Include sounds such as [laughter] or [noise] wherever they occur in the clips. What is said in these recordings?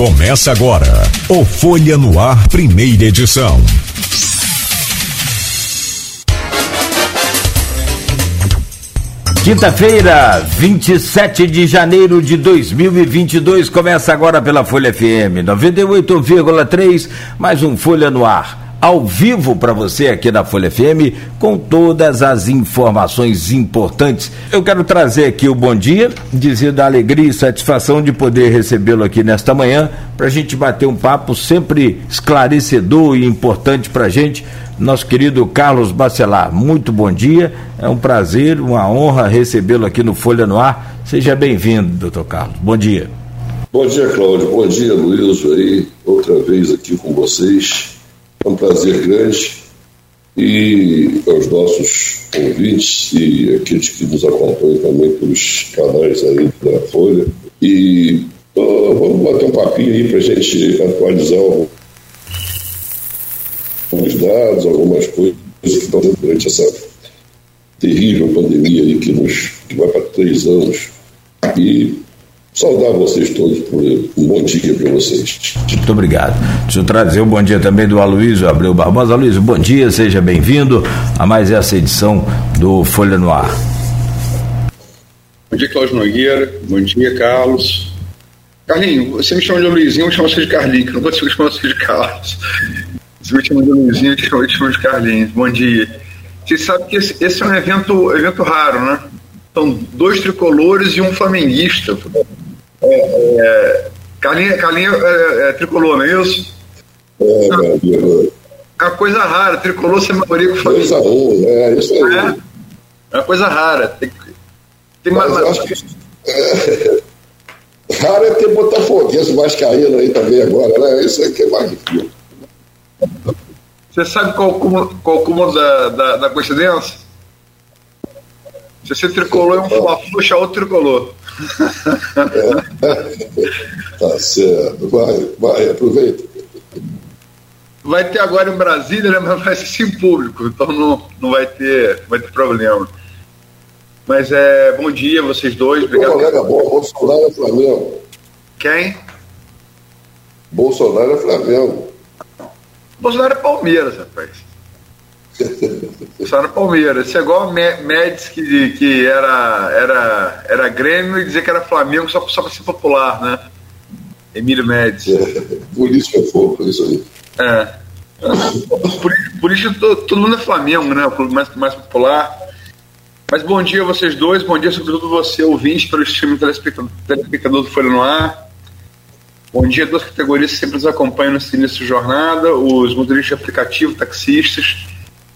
Começa agora o Folha no Ar, primeira edição. Quinta-feira, 27 de janeiro de 2022, começa agora pela Folha FM 98,3, mais um Folha no Ar ao vivo para você aqui na Folha FM com todas as informações importantes. Eu quero trazer aqui o bom dia, dizer da alegria e satisfação de poder recebê-lo aqui nesta manhã para a gente bater um papo sempre esclarecedor e importante para a gente. Nosso querido Carlos Bacelar, muito bom dia. É um prazer, uma honra recebê-lo aqui no Folha no Ar. Seja bem-vindo, doutor Carlos. Bom dia. Bom dia, Cláudio. Bom dia, Luiz. Aí, outra vez aqui com vocês é um prazer grande e aos nossos ouvintes e aqueles que nos acompanham também pelos canais aí da Folha. E vamos bater um papinho aí para a gente atualizar alguns dados, algumas coisas que estão durante essa terrível pandemia aí que, nos, que vai para três anos. E saudar vocês todos por um bom dia para vocês. Muito obrigado. Deixa eu trazer um bom dia também do Aloysio Abreu Barbosa. Aloysio, bom dia, seja bem-vindo a mais essa edição do Folha no Ar. Bom dia, Cláudio Nogueira. Bom dia, Carlos. Carlinho, você me chama de Luizinho, eu chamo você de Carlinho, que não consigo chamar você de Carlos. Você me chama de Luizinho, eu te chamo de Carlinhos. Bom dia. Você sabe que esse, esse é um evento, evento raro, né? São dois tricolores e um flamenguista. É, é, Carlinha, Carlinha é, é, tricolor, não é isso? É, é uma coisa rara, tricolor ser maioria com Coisa ruim, é isso aí. É, é uma coisa rara. Tem, tem Mas mais, acho que, é, [laughs] raro é ter Botafoguense Vascaíno aí também agora, né? Isso aí que é mais difícil. Você sabe qual, qual o cúmulo da, da, da coincidência? Se você tricolor é um fla-flu, outro tricolor. [laughs] tá certo. Vai, vai, aproveita. Vai ter agora em Brasília, né, mas vai ser sem público, então não, não vai, ter, vai ter problema. Mas é bom dia vocês dois. Obrigado. colega bom, Bolsonaro é Flamengo. Quem? Bolsonaro é Flamengo. Bolsonaro é Palmeiras, rapaz. Só no Palmeiras. Isso é igual Médici que, que era, era, era Grêmio e dizer que era Flamengo só, só para ser popular, né? Emílio Médici. É, [laughs] por isso que é fogo, isso aí. É. Por, por isso todo, todo, mundo é Flamengo, né? O clube mais, mais popular. Mas bom dia a vocês dois, bom dia sobretudo você, ouvinte, pelo streaming telespectador, telespectador do Folha no Ar. Bom dia a duas categorias que sempre nos acompanham nesse início de jornada, os motoristas de aplicativo, taxistas,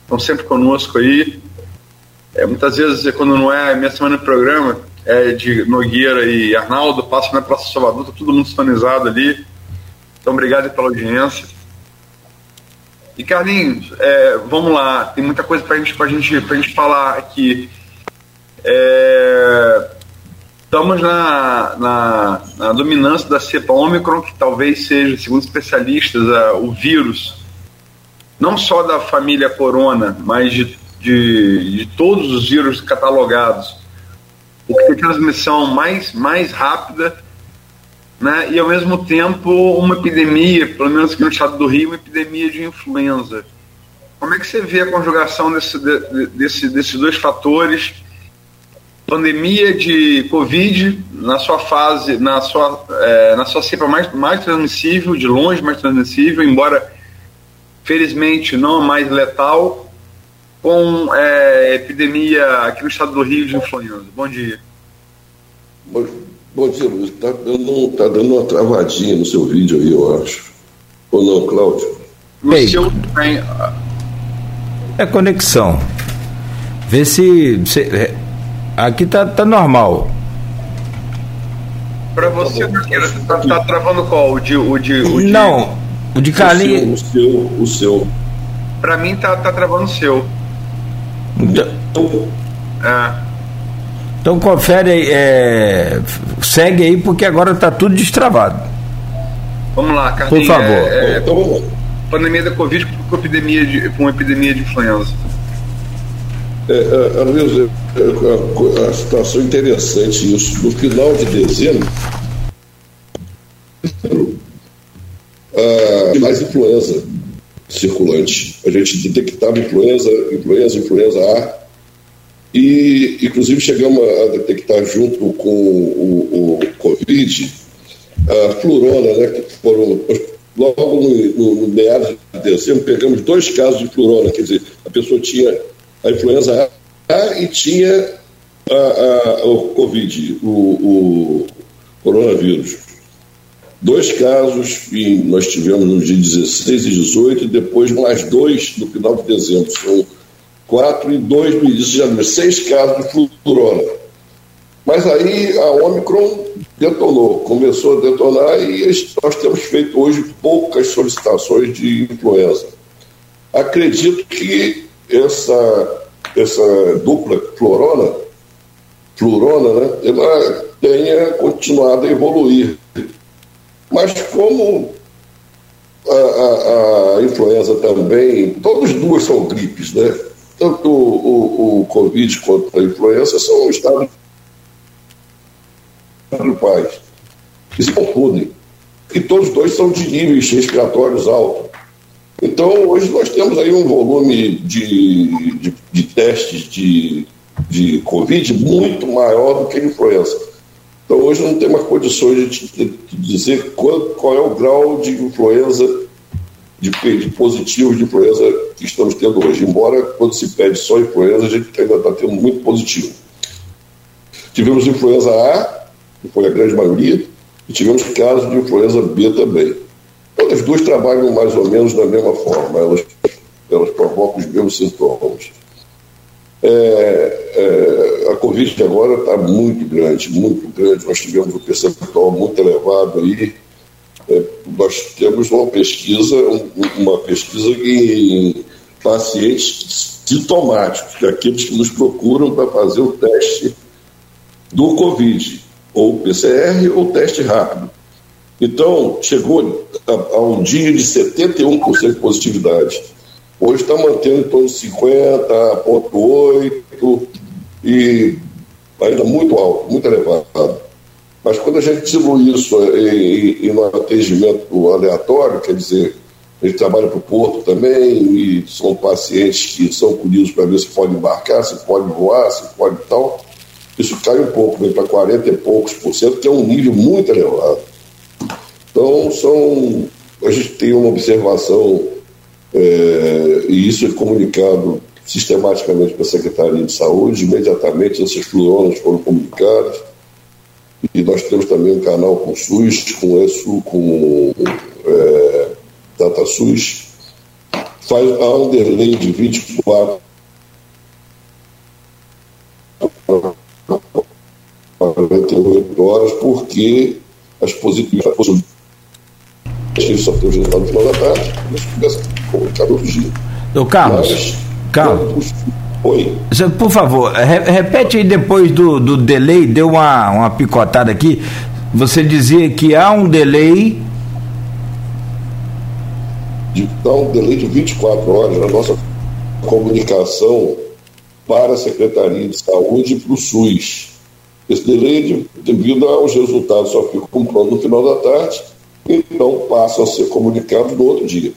estão sempre conosco aí. É, muitas vezes, quando não é minha semana de programa, é de Nogueira e Arnaldo, passo na Praça Salvador, tá todo mundo sintonizado ali. Então, obrigado pela audiência. E Carlinhos, é, vamos lá, tem muita coisa para gente, a gente, pra gente falar aqui. É, estamos na, na, na, dominância da cepa Omicron, que talvez seja, segundo especialistas, a, o vírus não só da família Corona, mas de, de, de todos os vírus catalogados, o que tem transmissão mais, mais rápida, né? e ao mesmo tempo uma epidemia, pelo menos aqui no estado do Rio, uma epidemia de influenza. Como é que você vê a conjugação desse, desse, desses dois fatores? Pandemia de Covid na sua fase, na sua, é, na sua cepa mais, mais transmissível, de longe mais transmissível, embora felizmente não mais letal, com é, epidemia aqui no estado do Rio de influenza. Bom dia. Bom, bom dia, Luiz. Está dando, tá dando uma travadinha no seu vídeo aí, eu acho. Ou não, Cláudio? Seu tem. É conexão. Vê se. se é, aqui tá, tá normal. Para você, tá, tá, tá, travando qual? O de. O de, o de... Não, o de Carlinhos. O seu, o seu. Pra mim tá, tá travando o seu. Então, é. Então confere aí, é, segue aí porque agora tá tudo destravado. Vamos lá, Carlinhos. Por favor. É, é, então, pandemia da Covid com epidemia de, com epidemia de influenza. É, é, a, a, a, situação interessante isso. No final de dezembro, uh, mais influenza circulante. A gente detectava influenza, influenza, influenza A, e inclusive chegamos a detectar junto com o, o Covid a flurona, né, que foram logo no, no, meados de dezembro, pegamos dois casos de flurona, quer dizer, a pessoa tinha a influenza A e tinha a, a, o Covid, o, o coronavírus. Dois casos, e nós tivemos no dia 16 e 18, e depois mais dois no final de dezembro. São quatro e dois no início de janeiro. Seis casos de flurona. Mas aí a Omicron detonou, começou a detonar e nós temos feito hoje poucas solicitações de influenza. Acredito que essa, essa dupla florona, florona, né, ela tenha continuado a evoluir. Mas como a, a, a influenza também, todas duas são gripes, né? Tanto o, o, o Covid quanto a influenza são estados gripais se confundem. E todos dois são de níveis respiratórios altos. Então, hoje nós temos aí um volume de, de, de testes de, de Covid muito maior do que a influenza. Então, hoje não tem mais condições de, de, dizer qual, qual, é o grau de influenza, de, de positivos de influenza que estamos tendo hoje. Embora, quando se pede só influenza, a gente ainda está tendo muito positivo. Tivemos influenza A, que foi a grande maioria, e tivemos casos de influenza B também. Todas as duas trabalham mais ou menos da mesma forma, elas, elas provocam os mesmos sintomas. É, é, a Covid agora está muito grande, muito grande. Nós tivemos um percentual muito elevado aí. É, nós temos uma pesquisa, uma pesquisa em pacientes sintomáticos, é aqueles que nos procuram para fazer o teste do Covid ou PCR ou teste rápido. Então, chegou a, a um dia de 71% de positividade. Hoje está mantendo em torno de 50,8% e ainda muito alto, muito elevado. Mas quando a gente distribui isso em, em um atendimento aleatório, quer dizer, a gente trabalha para o porto também e são pacientes que são colhidos para ver se pode embarcar, se pode voar, se pode tal isso cai um pouco, vem para 40 e poucos por cento, que é um nível muito elevado. Então, são, a gente tem uma observação, é, e isso é comunicado sistematicamente para a Secretaria de Saúde, imediatamente essas fluonas foram comunicadas, e nós temos também um canal com o SUS, com isso, com é, DataSUS, faz, há um delay de 24 48 horas, porque as positivas só tem o resultado no final da tarde, mas começa a comunicar outro dia. Ô Carlos, mas, Carlos. Oi. Por favor, re repete aí depois do, do delay, deu uma, uma picotada aqui. Você dizia que há um delay. De, há um delay de 24 horas na nossa comunicação para a Secretaria de Saúde e para o SUS. Esse delay, devido aos resultados, só ficam prontos no final da tarde, então passam a ser comunicados no outro dia.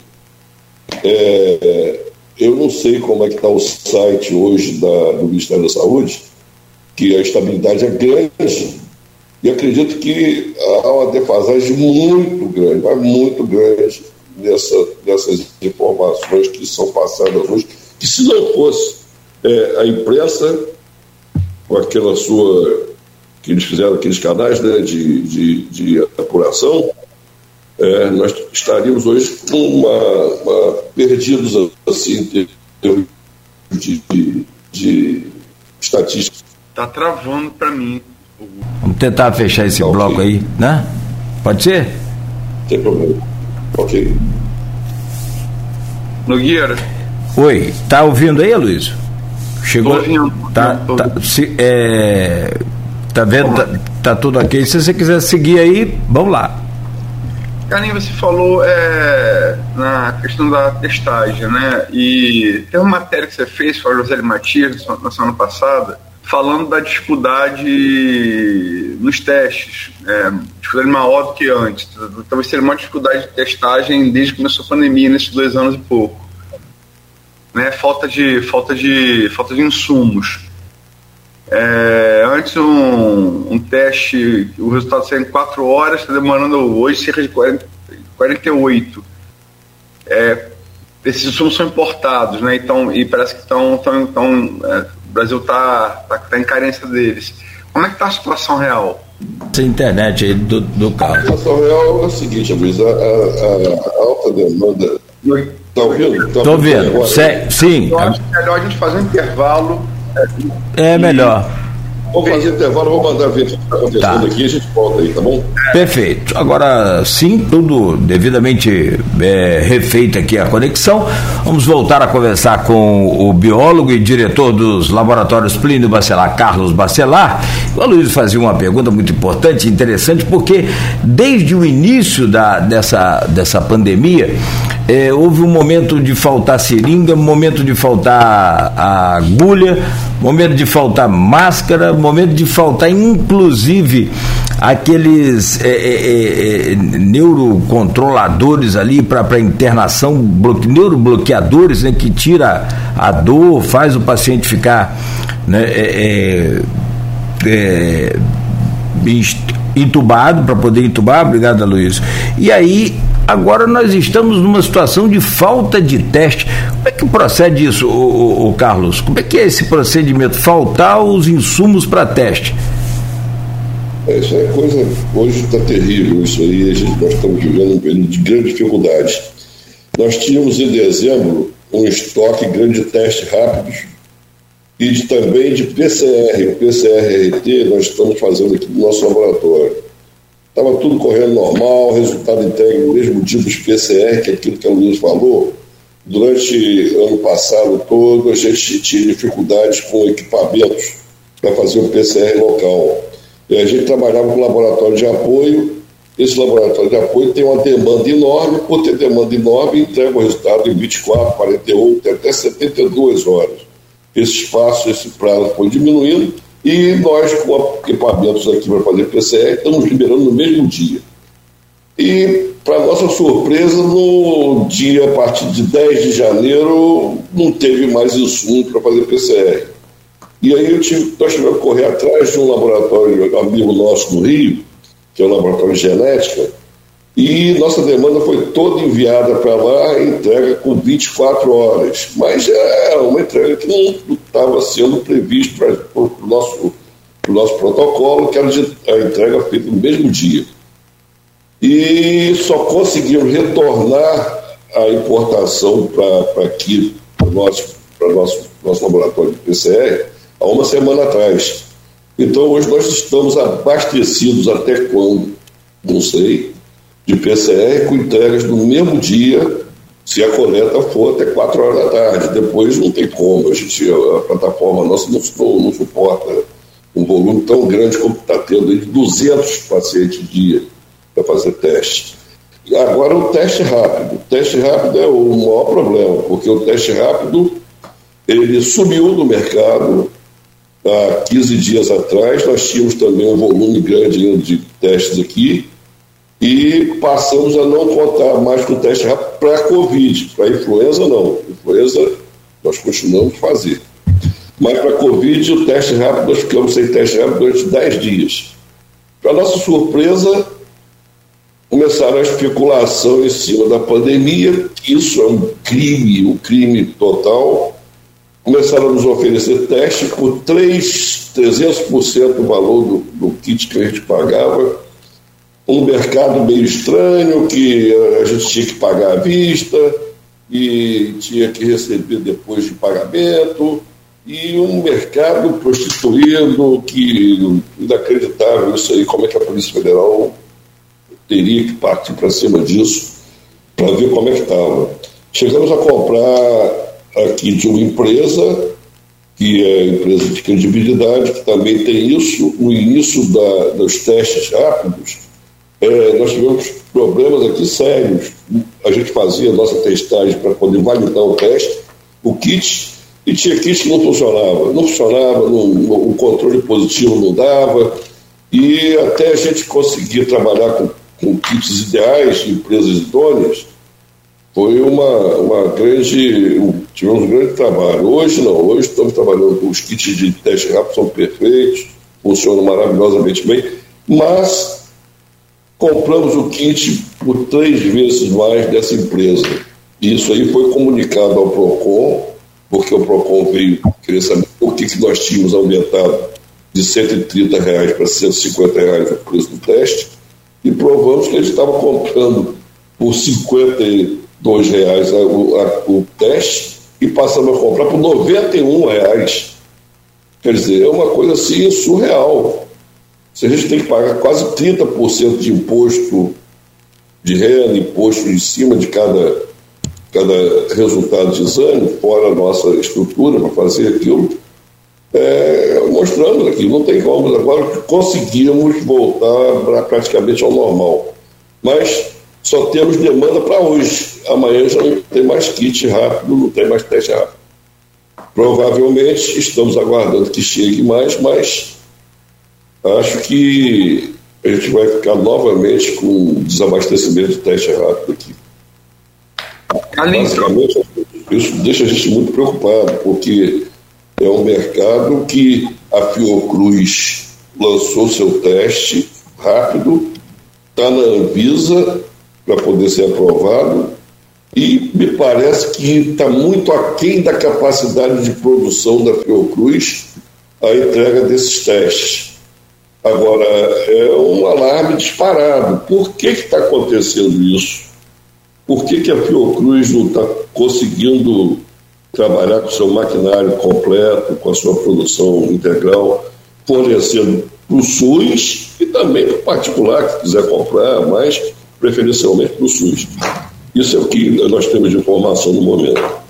É, eu não sei como é que está o site hoje da, do Ministério da Saúde, que a estabilidade é grande, e acredito que há uma defasagem muito grande, mas muito grande nessa, nessas informações que são passadas hoje, que se não fosse é, a imprensa, com aquela sua que eles fizeram aqueles canais né, de, de, de apuração, é, nós estaríamos hoje uma, uma, perdidos assim, em termos de, de, de estatística. Está travando para mim. Vamos tentar fechar esse tá, bloco okay. aí, né? Pode ser? Sem problema. Ok. Nogueira. Oi, tá ouvindo aí, Luiz? Chegou. Tô ouvindo. Tá, tá, se, é, Tá vendo? Tá, tá, tudo ok. Se você quiser seguir aí, vamos lá. Carlinhos, você falou é, na questão da testagem, né? E tem uma matéria que você fez com a José Matias na semana passada, falando da dificuldade nos testes, é, dificuldade maior do que antes. Talvez seja uma dificuldade de testagem desde que começou a pandemia, nesses dois anos e pouco. Né, falta, de, falta, de, falta de insumos. É, antes um, um teste, o resultado saiu em 4 horas, está demorando hoje cerca de 40, 48. É, esses insumos são importados, né? Então, e parece que estão. Tão, tão, é, o Brasil está tá, tá em carência deles. Como é que está a situação real? Essa internet aí do, do carro. A situação real é o seguinte, Luiz, a, a, a alta demanda. Está ouvindo? Estou tá ouvindo. Sim. Eu acho que é melhor a gente fazer um intervalo é melhor. Vamos fazer intervalo, vou mandar ver o que está acontecendo tá. aqui e a gente volta aí, tá bom? Perfeito. Agora sim, tudo devidamente é, refeito aqui a conexão. Vamos voltar a conversar com o biólogo e diretor dos laboratórios Plínio Bacelar, Carlos Bacelar. O Luiz fazia uma pergunta muito importante, interessante, porque desde o início da, dessa, dessa pandemia, é, houve um momento de faltar seringa, momento de faltar agulha, momento de faltar máscara, momento de faltar inclusive aqueles é, é, é, neurocontroladores ali para internação, bloque, neurobloqueadores né, que tira a dor, faz o paciente ficar né, é, é, entubado para poder entubar, obrigado Luiz. E aí Agora nós estamos numa situação de falta de teste. Como é que procede isso, o, Carlos? Como é que é esse procedimento? Faltar os insumos para teste? É, isso é coisa. Hoje está terrível isso aí. Gente, nós estamos vivendo um período de grande dificuldade. Nós tínhamos em dezembro um estoque grande de testes rápidos e de, também de PCR. O PCR-RT nós estamos fazendo aqui no nosso laboratório. Estava tudo correndo normal, resultado entregue no mesmo dia dos PCR, que é aquilo que a Luiz falou. Durante ano passado todo, a gente tinha dificuldades com equipamentos para fazer o PCR local. E a gente trabalhava com laboratório de apoio. Esse laboratório de apoio tem uma demanda enorme, por ter demanda enorme, entrega o resultado em 24, 48, até 72 horas. Esse espaço, esse prazo foi diminuindo e nós, com equipamentos aqui para fazer PCR, estamos liberando no mesmo dia. E, para nossa surpresa, no dia, a partir de 10 de janeiro, não teve mais insumo para fazer PCR. E aí eu tive, nós tivemos que correr atrás de um laboratório amigo nosso no Rio, que é o Laboratório de Genética, e nossa demanda foi toda enviada para lá, entrega com 24 horas. Mas é uma entrega que não estava sendo previsto para o nosso, nosso protocolo, que era a entrega feita no mesmo dia. E só conseguimos retornar a importação para aqui, para o nosso, nosso, nosso laboratório de PCR, há uma semana atrás. Então hoje nós estamos abastecidos até quando? Não sei de PCR com entregas no mesmo dia, se a coleta for até 4 horas da tarde. Depois não tem como, a, gente, a plataforma nossa não, não suporta um volume tão grande como está tendo de 200 pacientes dia para fazer teste. E agora o teste rápido. O teste rápido é o maior problema, porque o teste rápido ele subiu no mercado há 15 dias atrás. Nós tínhamos também um volume grande de testes aqui e passamos a não contar mais com o teste rápido para a Covid. Para a influenza, não. Influenza, nós continuamos a fazer. Mas para a Covid, o teste rápido, nós ficamos sem teste rápido durante 10 dias. Para nossa surpresa, começaram a especulação em cima da pandemia, isso é um crime, um crime total. Começaram a nos oferecer teste por 3, 300% do valor do, do kit que a gente pagava um mercado meio estranho, que a gente tinha que pagar à vista e tinha que receber depois de pagamento, e um mercado prostituído que inacreditável isso aí, como é que a Polícia Federal teria que partir para cima disso para ver como é que estava. Chegamos a comprar aqui de uma empresa, que é empresa de credibilidade, que também tem isso, o início da, dos testes rápidos, é, nós tivemos problemas aqui sérios. A gente fazia a nossa testagem para poder validar o teste, o kit, e tinha kits que não funcionava. Não funcionava, não, o controle positivo não dava, e até a gente conseguir trabalhar com, com kits ideais de empresas idôneas, foi uma, uma grande. Tivemos um grande trabalho. Hoje não, hoje estamos trabalhando com os kits de teste rápido, são perfeitos, funcionam maravilhosamente bem, mas compramos o kit por três vezes mais dessa empresa. Isso aí foi comunicado ao PROCON, porque o PROCON veio querer saber o que, que nós tínhamos aumentado de 130 reais para 150 reais o preço do teste, e provamos que eles estavam comprando por 52 reais o, a, o teste e passamos a comprar por 91 reais. Quer dizer, é uma coisa assim surreal. Se a gente tem que pagar quase 30% de imposto de renda, imposto em cima de cada, cada resultado de exame, fora a nossa estrutura para fazer aquilo, é, mostrando aqui, não tem como, agora conseguimos voltar praticamente ao normal. Mas só temos demanda para hoje. Amanhã já não tem mais kit rápido, não tem mais teste rápido. Provavelmente estamos aguardando que chegue mais, mas acho que a gente vai ficar novamente com desabastecimento de teste rápido aqui. Basicamente, isso deixa a gente muito preocupado, porque é um mercado que a Fiocruz lançou seu teste rápido, está na Anvisa para poder ser aprovado, e me parece que está muito aquém da capacidade de produção da Fiocruz a entrega desses testes. Agora, é um alarme disparado. Por que está acontecendo isso? Por que, que a Fiocruz não está conseguindo trabalhar com seu maquinário completo, com a sua produção integral, fornecendo para o SUS e também para o particular que quiser comprar, mas preferencialmente para o SUS. Isso é o que nós temos de informação no momento.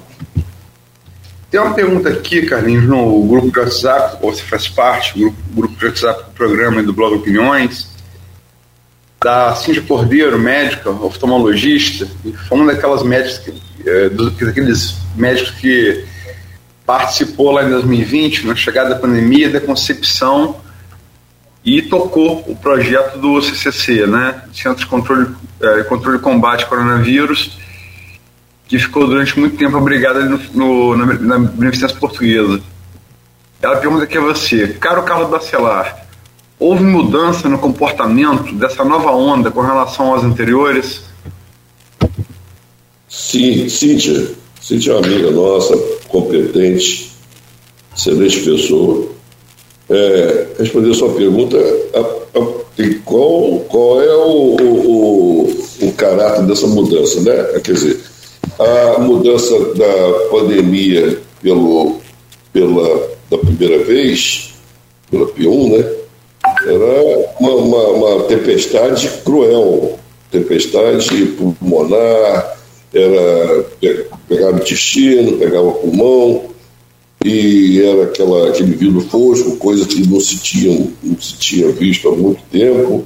Tem uma pergunta aqui, Carlinhos, no grupo de WhatsApp, você faz parte, grupo, grupo de WhatsApp do programa e do blog Opiniões, da Cíntia Cordeiro, médica, oftalmologista, e foi uma daquelas médicas, que, é, daqueles médicos que participou lá em 2020, na chegada da pandemia, da concepção e tocou o projeto do CCC, né, Centro de Controle, é, Controle e Combate ao Coronavírus, que ficou durante muito tempo obrigada no, no, na, na Beneficência Portuguesa. Ela pergunta aqui a você, caro Carlos Bacelar, houve mudança no comportamento dessa nova onda com relação às anteriores? Sim, Cíntia. Cíntia é uma amiga nossa, competente, excelente pessoa. É, responder a sua pergunta, a, a, qual, qual é o, o, o, caráter dessa mudança, né? Quer dizer, a mudança da pandemia pelo, pela, da primeira vez, pela P1, né? Era uma, uma, uma tempestade cruel, tempestade pulmonar, era pegar o intestino, pegava pulmão, e era aquela, aquele vidro fosco, coisa que não se, tinha, não se tinha visto há muito tempo.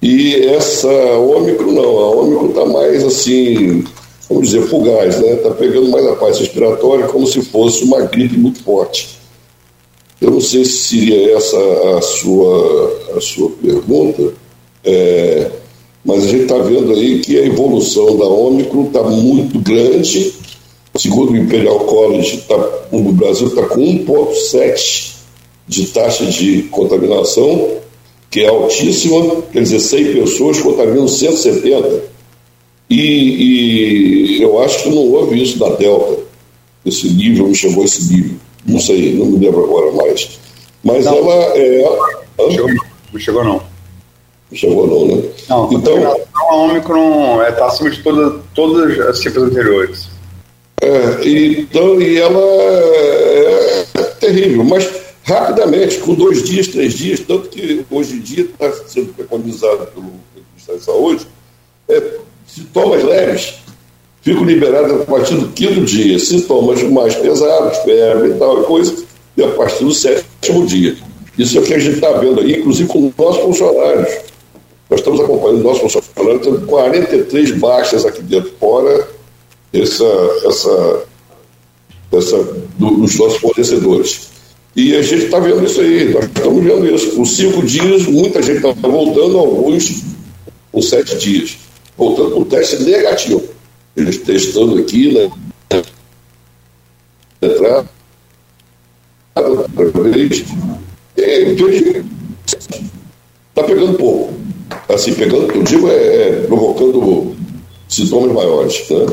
E essa ômicro não, a ômicro está mais assim, vamos dizer, fugaz, né? Está pegando mais a parte respiratória como se fosse uma gripe muito forte. Eu não sei se seria essa a sua, a sua pergunta, é, mas a gente está vendo aí que a evolução da Ômicron está muito grande. Segundo o Imperial College, tá, o Brasil está com 1,7 de taxa de contaminação, que é altíssima, quer dizer, 100 pessoas contaminam 170. E, e eu acho que não houve isso na Delta. Esse nível, não chegou a esse nível. Não sei, não me lembro agora mais. Mas não, ela é. Não chegou, não chegou não. Não chegou não, né? Não, então, a Omicron está é, acima de toda, todas as cifras anteriores. É, então, e ela é, é terrível, mas rapidamente, com dois dias, três dias, tanto que hoje em dia está sendo preconizado pelo Ministério da Saúde, é, sintomas leves ficam liberados a partir do quinto dia. Sintomas mais pesados, febre e tal, coisa, e a partir do sétimo dia. Isso é o que a gente está vendo aí, inclusive com nossos funcionários. Nós estamos acompanhando nossos funcionários, tendo 43 baixas aqui dentro, fora essa, essa dessa, do, dos nossos fornecedores. E a gente está vendo isso aí, nós estamos vendo isso. Por cinco dias, muita gente está voltando, alguns com sete dias. Voltando com teste negativo. Eles testando aqui, né? Entrar, outra vez, está pegando pouco. Assim, pegando, eu digo, é, é provocando sintomas maiores, né?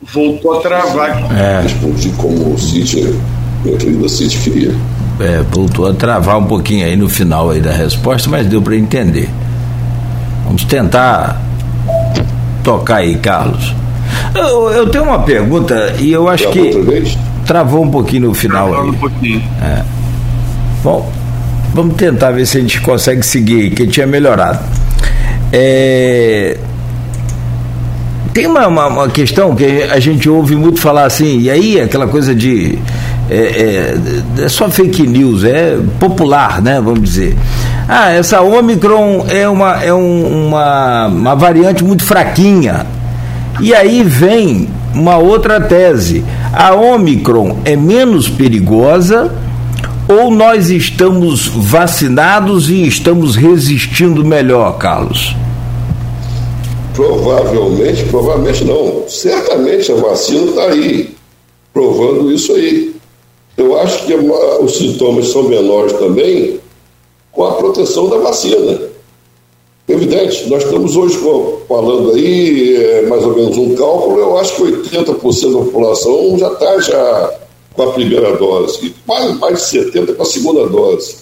Voltou a travar. É. Respondi como o Cid, minha querida Cid queria. É, voltou a travar um pouquinho aí no final aí da resposta, mas deu para entender. Vamos tentar tocar aí, Carlos. Eu, eu tenho uma pergunta e eu acho Travou que outra vez? travou um pouquinho no final Travando aí. um pouquinho. Bom, vamos tentar ver se a gente consegue seguir, que tinha melhorado. É, Tem uma, uma, uma questão que a gente ouve muito falar assim, e aí aquela coisa de. É, é, é só fake news, é popular, né? Vamos dizer. Ah, essa Omicron é uma, é um- uma, uma variante muito fraquinha. E aí vem uma outra tese. A Omicron é menos perigosa ou nós estamos vacinados e estamos resistindo melhor, Carlos? Provavelmente, provavelmente não. Certamente a vacina está aí, provando isso aí. Eu acho que a- os sintomas são menores também com a proteção da vacina. Evidente, nós estamos hoje falando aí, é, mais ou menos um cálculo, eu acho que 80% da população já está já com a primeira dose, e mais, mais de 70% com a segunda dose.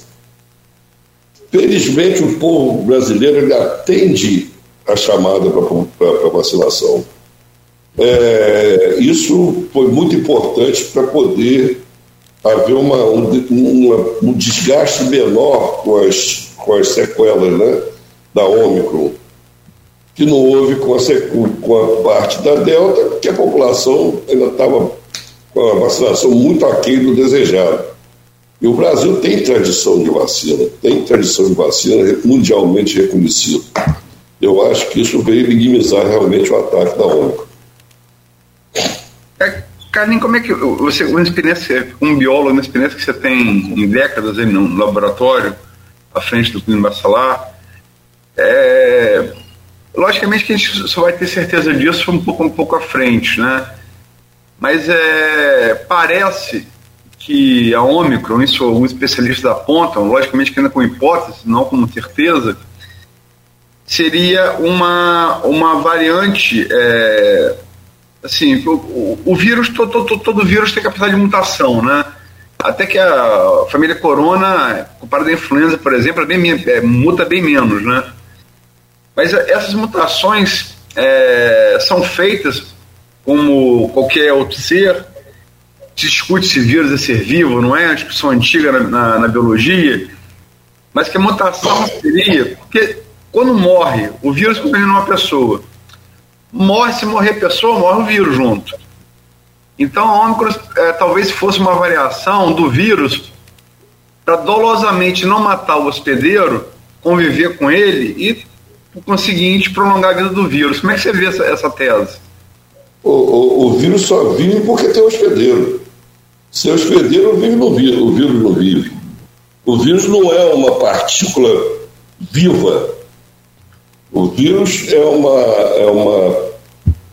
Felizmente, o povo brasileiro ele atende a chamada para vacinação. É, isso foi muito importante para poder haver uma, um, uma- um desgaste menor com as, com as sequelas né, da Ômicron, que não houve com a, com a parte da Delta, que a população ainda estava com a vacinação muito aquém do desejado. E o Brasil tem tradição de vacina, tem tradição de vacina mundialmente reconhecida. Eu acho que isso veio minimizar realmente o ataque da Ômicron. Carlinhos, como é que você, uma experiência, um biólogo, uma experiência que você tem em décadas aí no laboratório, à frente do Clínico Bacelar, é, logicamente que a gente só vai ter certeza disso um pouco, um pouco à frente, né? Mas é, parece que a Ômicron, isso alguns especialistas apontam, logicamente que ainda com hipótese, não com certeza, seria uma, uma variante é, assim, o, o, vírus, todo, todo, todo vírus tem capacidade de mutação, né? Até que a família corona, comparada à influenza, por exemplo, é bem, é, muta bem menos, né? Mas é, essas mutações é, são feitas como qualquer outro ser, se discute se vírus é ser vivo, não é? Uma discussão antiga na, na, na biologia, mas que a mutação seria, porque quando morre, o vírus contamina uma pessoa, morre, se morrer pessoa, morre o vírus junto. Então a Ômicron é, talvez fosse uma variação do vírus para dolosamente não matar o hospedeiro, conviver com ele e, por conseguinte, prolongar a vida do vírus. Como é que você vê essa, essa tese? O, o, o vírus só vive porque tem hospedeiro. Sem hospedeiro, vive no vírus, o vírus não vive. O vírus não é uma partícula viva. O vírus é uma, é uma,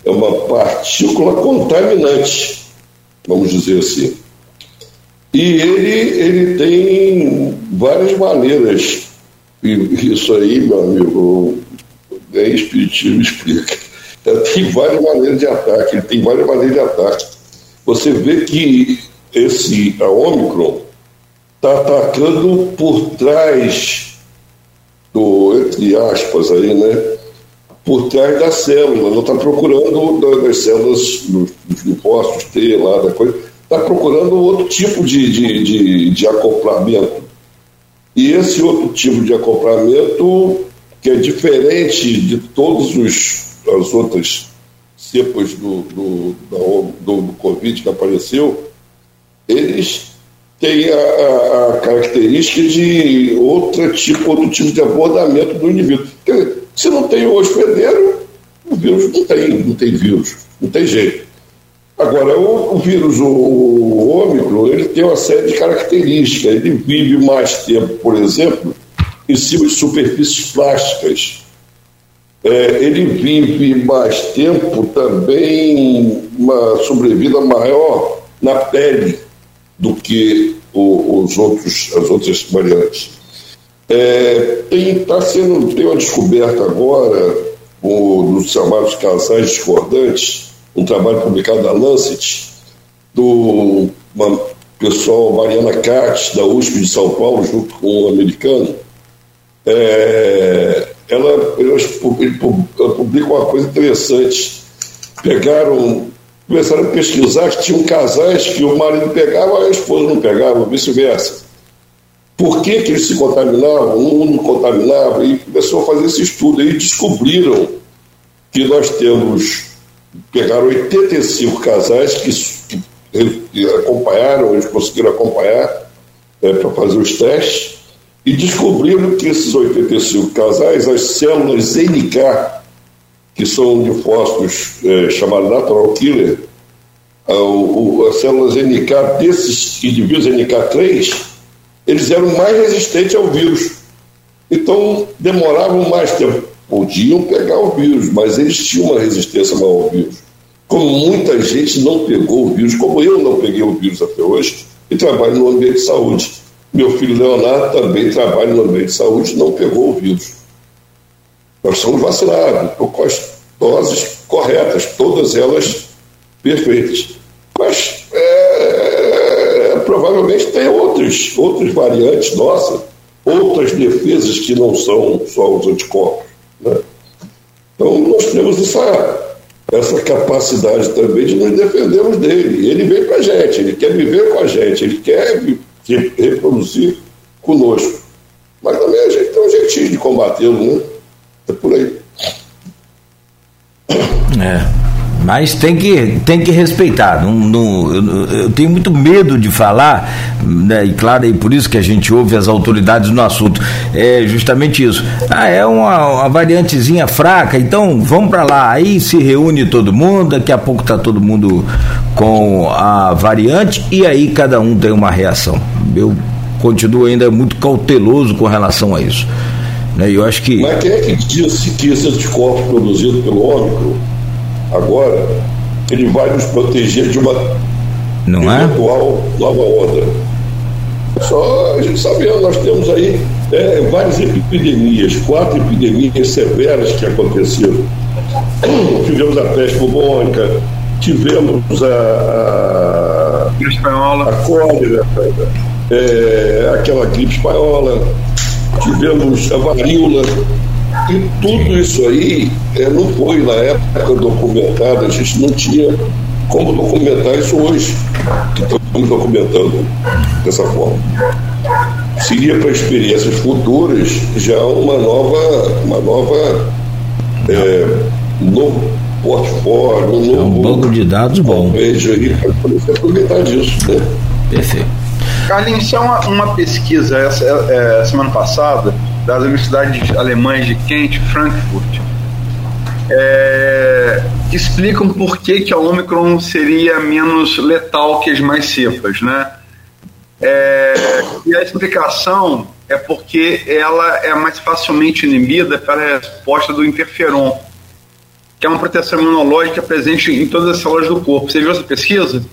é uma partícula contaminante, vamos dizer assim. E ele, ele tem várias maneiras. E isso aí, meu amigo, é espiritismo explica. Tem várias maneiras de ataque, ele tem várias maneiras de ataque. Você vê que esse, a Omicron está atacando por trás do, entre aspas aí, né? Por trás da célula, ela está procurando da- das células dos, linfócitos T lá, da coisa, está procurando outro tipo de, de, de, de acoplamento. E esse outro tipo de acoplamento, que é diferente de todas as outras cepas do, do, do, do Covid que apareceu, eles têm a, a, característica de outra tipo, outro tipo de abordamento do indivíduo. Se não tem o hospedeiro, o vírus não tem, não tem vírus, não tem jeito. Agora, o, o vírus, o, o ômicron, ele tem uma série de características. Ele vive mais tempo, por exemplo, em cima de superfícies plásticas. É, ele vive mais tempo também, uma sobrevida maior na pele do que o, os outros, as outras variantes. É, tem, tá sendo, tem uma descoberta agora o, dos chamados casais discordantes, um trabalho publicado na Lancet, do uma pessoal, Mariana Katz, da USP de São Paulo, junto com um americano. É, ela, elas publicam uma coisa interessante. Pegaram, começaram a pesquisar que tinham casais que o marido pegava e a esposa não pegava, vice-versa. Por que, que eles se contaminavam? Um não contaminava, e começou a fazer esse estudo. E descobriram que nós temos, pegaram 85 casais que, que, acompanharam, eles conseguiram acompanhar é, para fazer os testes, e descobriram que esses 85 casais, as células NK, que são fósforos é, chamados natural killer, a, o, as células NK desses indivíduos NK3, eles eram mais resistentes ao vírus. Então, demoravam mais tempo. Podiam pegar o vírus, mas eles tinham uma resistência maior ao vírus. Como muita gente não pegou o vírus, como eu não peguei o vírus até hoje, e trabalho no ambiente de saúde. Meu filho Leonardo também trabalha no ambiente de saúde, não pegou o vírus. Nós somos vacinados, com as doses corretas, todas elas perfeitas. Mas é, provavelmente tem outros, outras variantes nossas, outras defesas que não são só os anticorpos. Né? Então nós temos essa, essa capacidade também de nos defendermos dele. Ele vem com a gente, ele quer viver com a gente, ele quer reproduzir conosco. Mas também a gente tem um jeitinho de combatê-lo, né? É por aí. É. Mas tem que, tem que respeitar. Não, não, eu, eu, tenho muito medo de falar, né, e claro, é por isso que a gente ouve as autoridades no assunto. É justamente isso. Ah, é uma, uma variantezinha fraca, então vamos para lá. Aí se reúne todo mundo, daqui a pouco está todo mundo com a variante, e aí cada um tem uma reação. Eu continuo ainda muito cauteloso com relação a isso. Né, eu acho que. Mas quem é que disse que esse anticorpo produzido pelo ômicron agora, ele vai nos proteger de uma Não é? eventual é? nova onda. Só a gente sabendo, nós temos aí é, várias epidemias, quatro epidemias severas que aconteceram. Tivemos a peste bubônica, tivemos a, a, a cólera, é, aquela gripe espanhola, tivemos a varíola, e tudo isso aí é, não foi na época documentado, a gente não tinha como documentar isso hoje, que estamos documentando dessa forma. Seria para experiências futuras já uma nova, uma nova é, um novo portfólio, um novo. É um banco de dados bom. Veja aí, para poder aproveitar disso. Né? Perfeito. Carlinhos, isso é uma, uma pesquisa essa, é, semana passada das universidades alemãs de Kent, Frankfurt, é, que explicam por que, que a Omicron seria menos letal que as mais cepas, né? É, e a explicação é porque ela é mais facilmente inibida pela resposta do interferon, que é uma proteção imunológica presente em todas as células do corpo. Você viu essa pesquisa?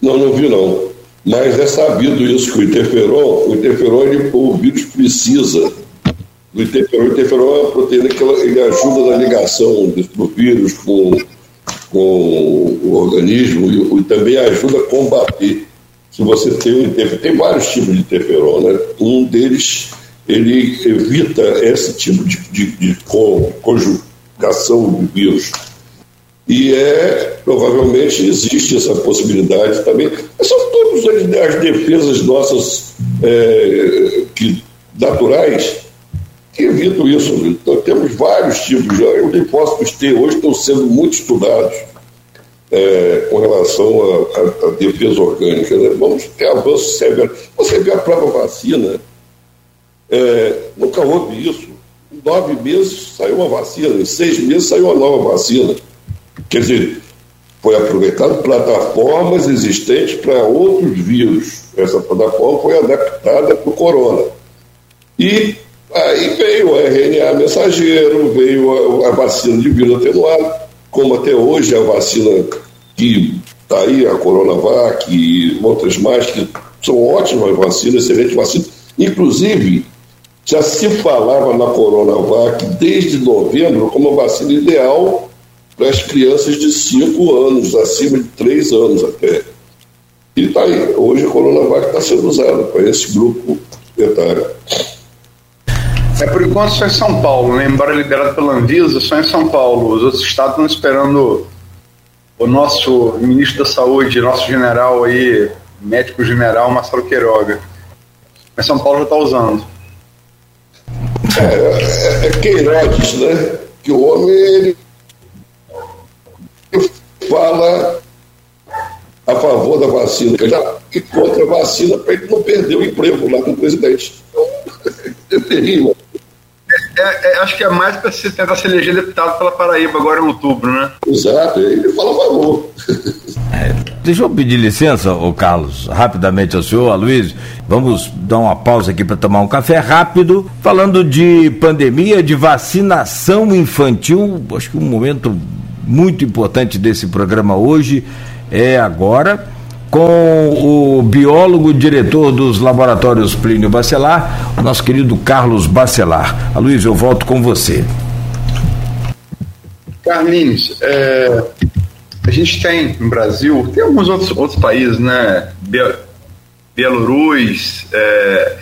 Não, não vi não. Mas é sabido isso, que o interferon, o interferon, ele, o vírus precisa do interferon. O interferon é uma proteína que ela, ele ajuda na ligação do vírus com, com o organismo e, e, também ajuda a combater. Se você tem um interferon, tem vários tipos de interferon, né? Um deles, ele evita esse tipo de, de, de conjugação de vírus e é, provavelmente existe essa possibilidade também. São todas as defesas nossas é, que, naturais que evitam isso. Então, temos vários tipos. Os linfócitos T hoje estão sendo muito estudados é, com relação à defesa orgânica. Né? Vamos ter avanços severos. Você vê a própria vacina, é, nunca houve isso. Em nove meses saiu uma vacina, em seis meses saiu uma nova vacina. Quer dizer, foi aproveitado plataformas existentes para outros vírus. Essa plataforma foi adaptada para o corona. E aí veio o RNA mensageiro, veio a, a vacina de vírus atenuado, como até hoje a vacina que está aí, a Coronavac e outras mais, que são ótimas vacinas, excelentes vacinas. Inclusive, já se falava na Coronavac desde novembro como a vacina ideal para as crianças de 5 anos, acima de 3 anos até. E está aí. Hoje a Coronavac está sendo usada para esse grupo etário. É por enquanto só em São Paulo, né? embora liberado pela Anvisa, só em São Paulo. Os outros estados estão esperando o nosso ministro da Saúde, nosso general aí, médico general Marcelo Queiroga. Mas São Paulo já está usando. É, é, é Queiroz, né? Que o homem ele fala a favor da vacina e contra a vacina para ele não perder o emprego lá com o presidente. Então, é terrível. É, é, acho que é mais para se tentar se eleger deputado pela Paraíba agora em outubro, né? Exato, ele fala a favor. É, deixa eu pedir licença, ô Carlos, rapidamente ao senhor, a Luiz. Vamos dar uma pausa aqui para tomar um café rápido. Falando de pandemia, de vacinação infantil, acho que um momento muito importante desse programa hoje é agora com o biólogo diretor dos laboratórios Plínio Bacelar, o nosso querido Carlos Bacelar. A Luiz, eu volto com você. Carlinhos, é, a gente tem no Brasil, tem alguns outros, outros países, né? Bielorruz, é,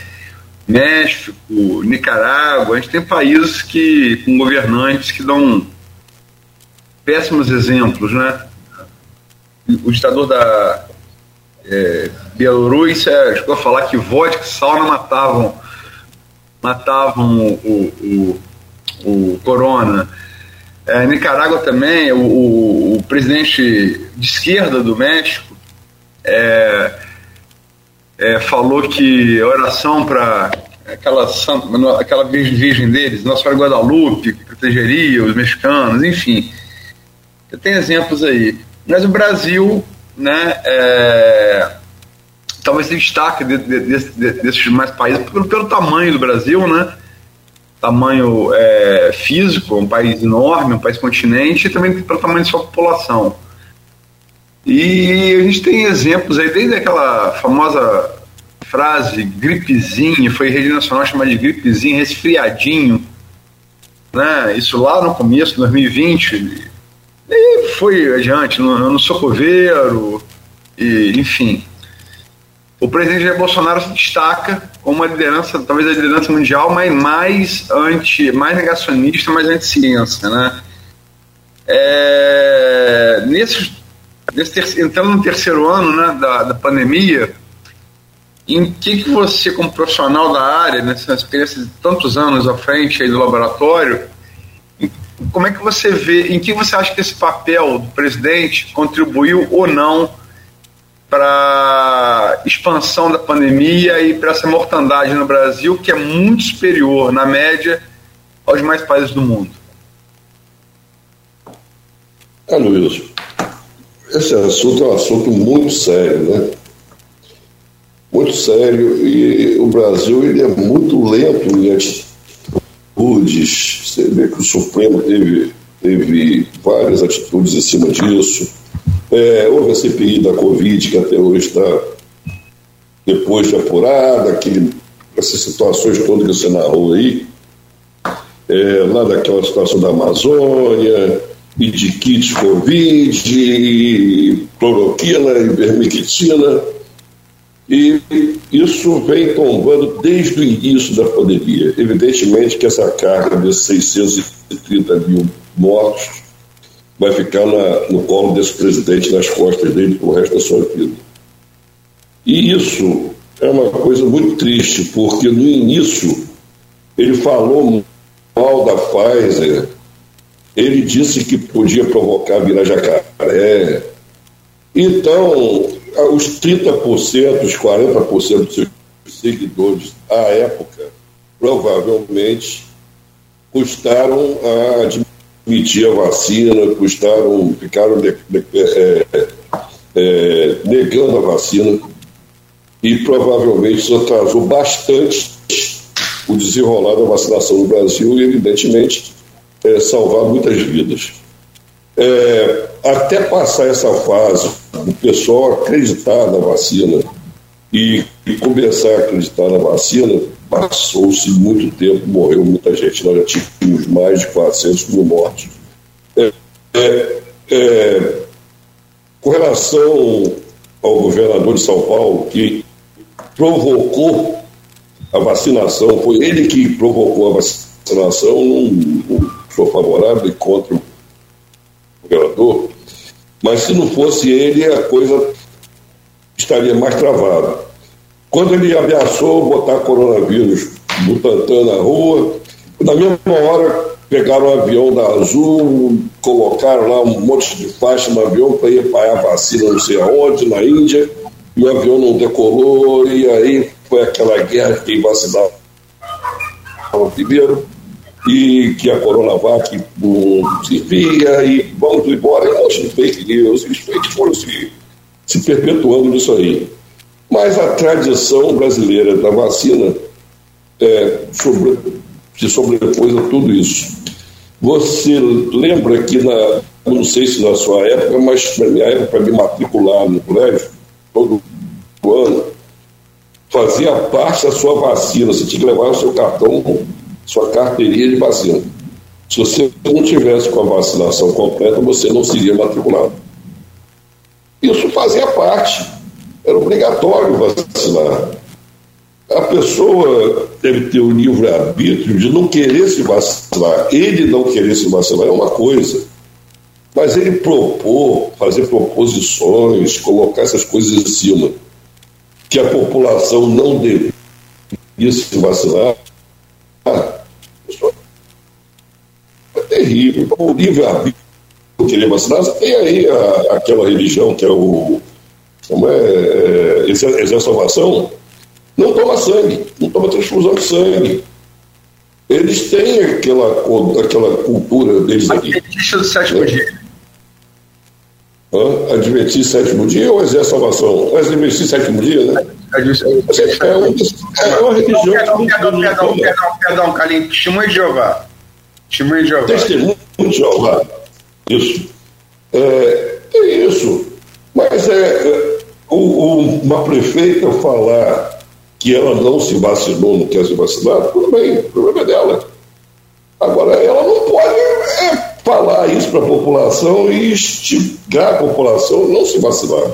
México, Nicarágua, a gente tem países que com governantes que dão péssimos exemplos, né? O ditador da é, Bielorrússia chegou a falar que vodka e sauna matavam, matavam o, o, o, o corona. É, Nicarágua também, o, o, o, presidente de esquerda do México é, é, falou que a oração para aquela, aquela virgem, deles, Nossa Senhora Guadalupe, que protegeria os mexicanos, enfim. Tem exemplos aí. Mas o Brasil, né, é, talvez se destaque de, de, de, desses demais países pelo, pelo, tamanho do Brasil, né? Tamanho é, físico, um país enorme, um país continente, e também pelo tamanho de sua população. E a gente tem exemplos aí, desde aquela famosa frase gripezinho, foi rede nacional chamada de gripezinho, resfriadinho, né? Isso lá no começo de 2020, e foi adiante, no Socoveiro, e, enfim. O presidente Jair Bolsonaro se destaca como uma liderança, talvez a liderança mundial, mas mais anti, mais negacionista, mais anti-ciência, né? É, nesse, nesse entrando no terceiro ano né, da, da pandemia, em que, que você, como profissional da área, nessa experiência de tantos anos à frente aí do laboratório, como é que você vê, em que você acha que esse papel do presidente contribuiu ou não para expansão da pandemia e para essa mortandade no Brasil, que é muito superior, na média, aos demais países do mundo? É, Luiz, esse assunto é um assunto muito sério, né? Muito sério e o Brasil ele é muito lento em atitudes você vê que o Supremo teve, teve várias atitudes em cima disso. É, houve a CPI da Covid, que até hoje está depois de apurada, aquele, essas situações todas que você narrou aí, é, lá daquela situação da Amazônia, e de kits Covid, e cloroquina. E isso vem tombando desde o início da pandemia. Evidentemente que essa carga de 630 mil mortos vai ficar na, no colo desse presidente, nas costas dele, o resto da sua vida. E isso é uma coisa muito triste, porque no início ele falou mal da Pfizer, ele disse que podia provocar virar jacaré. Então, os 30%, os 40% dos seus seguidores à época provavelmente custaram a transmitir a vacina, custaram, ficaram de, de, é, é, negando a vacina e provavelmente isso atrasou bastante o desenrolar da vacinação no Brasil e, evidentemente, é, salvar muitas vidas. É, até passar essa fase, o pessoal acreditar na vacina e, e começar a acreditar na vacina, passou-se muito tempo, morreu muita gente. Nós já tínhamos mais de 400 mil mortos. É, é, é, com relação ao governador de São Paulo, que provocou a vacinação, foi ele que provocou a vacinação, não, não sou favorável e contra o governador, mas se não fosse ele, a coisa estaria mais travada. Quando ele ameaçou botar coronavírus no na rua, na mesma hora pegaram o avião da Azul, colocaram lá um monte de faixa no avião para ir para a vacina não sei aonde, na Índia, e o avião não decolou, e aí foi aquela guerra que vacinava primeiro, e que a Coronavac não servia, e vamos embora, e um monte de fake news, os fakes foram se, se perpetuando nisso aí. Mas a tradição brasileira da vacina é, sobre, se sobrepôs a tudo isso. Você lembra que, na, não sei se na sua época, mas na minha época, para me matricular no colégio, todo ano, fazia parte da sua vacina. Você tinha que levar o seu cartão, sua carteirinha de vacina. Se você não tivesse com a vacinação completa, você não seria matriculado. Isso fazia parte. Era obrigatório vacinar. A pessoa deve ter o livre-arbítrio de não querer se vacinar. Ele não querer se vacinar é uma coisa. Mas ele propor, fazer proposições, colocar essas coisas em cima, que a população não deveria se vacinar, isso é terrível. O livre-arbítrio querer vacinar, você tem aí a, aquela religião que é o. Como é? é exerce a salvação não toma sangue, não toma transfusão de sangue. Eles têm aquela, aquela cultura deles aqui. Adventista do sétimo dia. Hã? Adventista sétimo dia ou exército salvação? O Adventista sétimo dia, né? É, é, uma, é religião. Perdão, perdão, perdão, perdão, perdão, Calinho. Testemunho de Jeová. Testemunho de Jeová. Testemunho de Jeová. Isso. É, é isso. Mas é, o, uma prefeita falar que ela não se vacinou, não quer se vacinar, tudo bem, o problema é dela. Agora, ela não pode é, falar isso para a população e instigar a população a não se vacinar.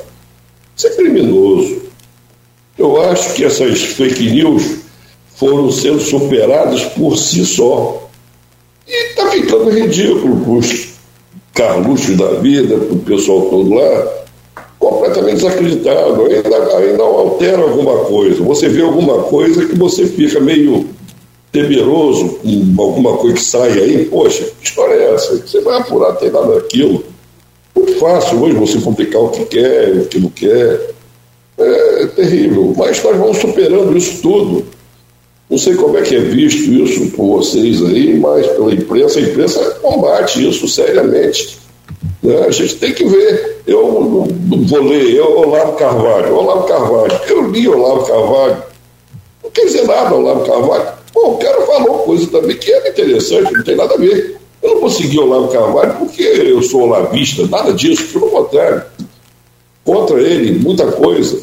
Isso é criminoso. Eu acho que essas fake news foram sendo superadas por si só. E está ficando ridículo para os Carluxos da vida, para o pessoal todo lá, completamente desacreditado, ainda, ainda altera alguma coisa. Você vê alguma coisa que você fica meio temeroso com alguma coisa que sai aí, poxa, que história é essa? Você vai apurar, tem nada daquilo. Muito fácil hoje você publicar o que quer, o que não quer. É terrível. Mas nós vamos superando isso tudo. Não sei como é que é visto isso por vocês aí, mas pela imprensa, a imprensa combate isso seriamente. Né? A gente tem que ver. Eu vou ler, eu, Olavo Carvalho, Olavo Carvalho. Eu li Olavo Carvalho. Não quer dizer nada, Olavo Carvalho. Pô, o cara falou coisa também que era interessante, não tem nada a ver. Eu não vou seguir Olavo Carvalho porque eu sou olavista, nada disso, pelo contrário. Contra ele, muita coisa.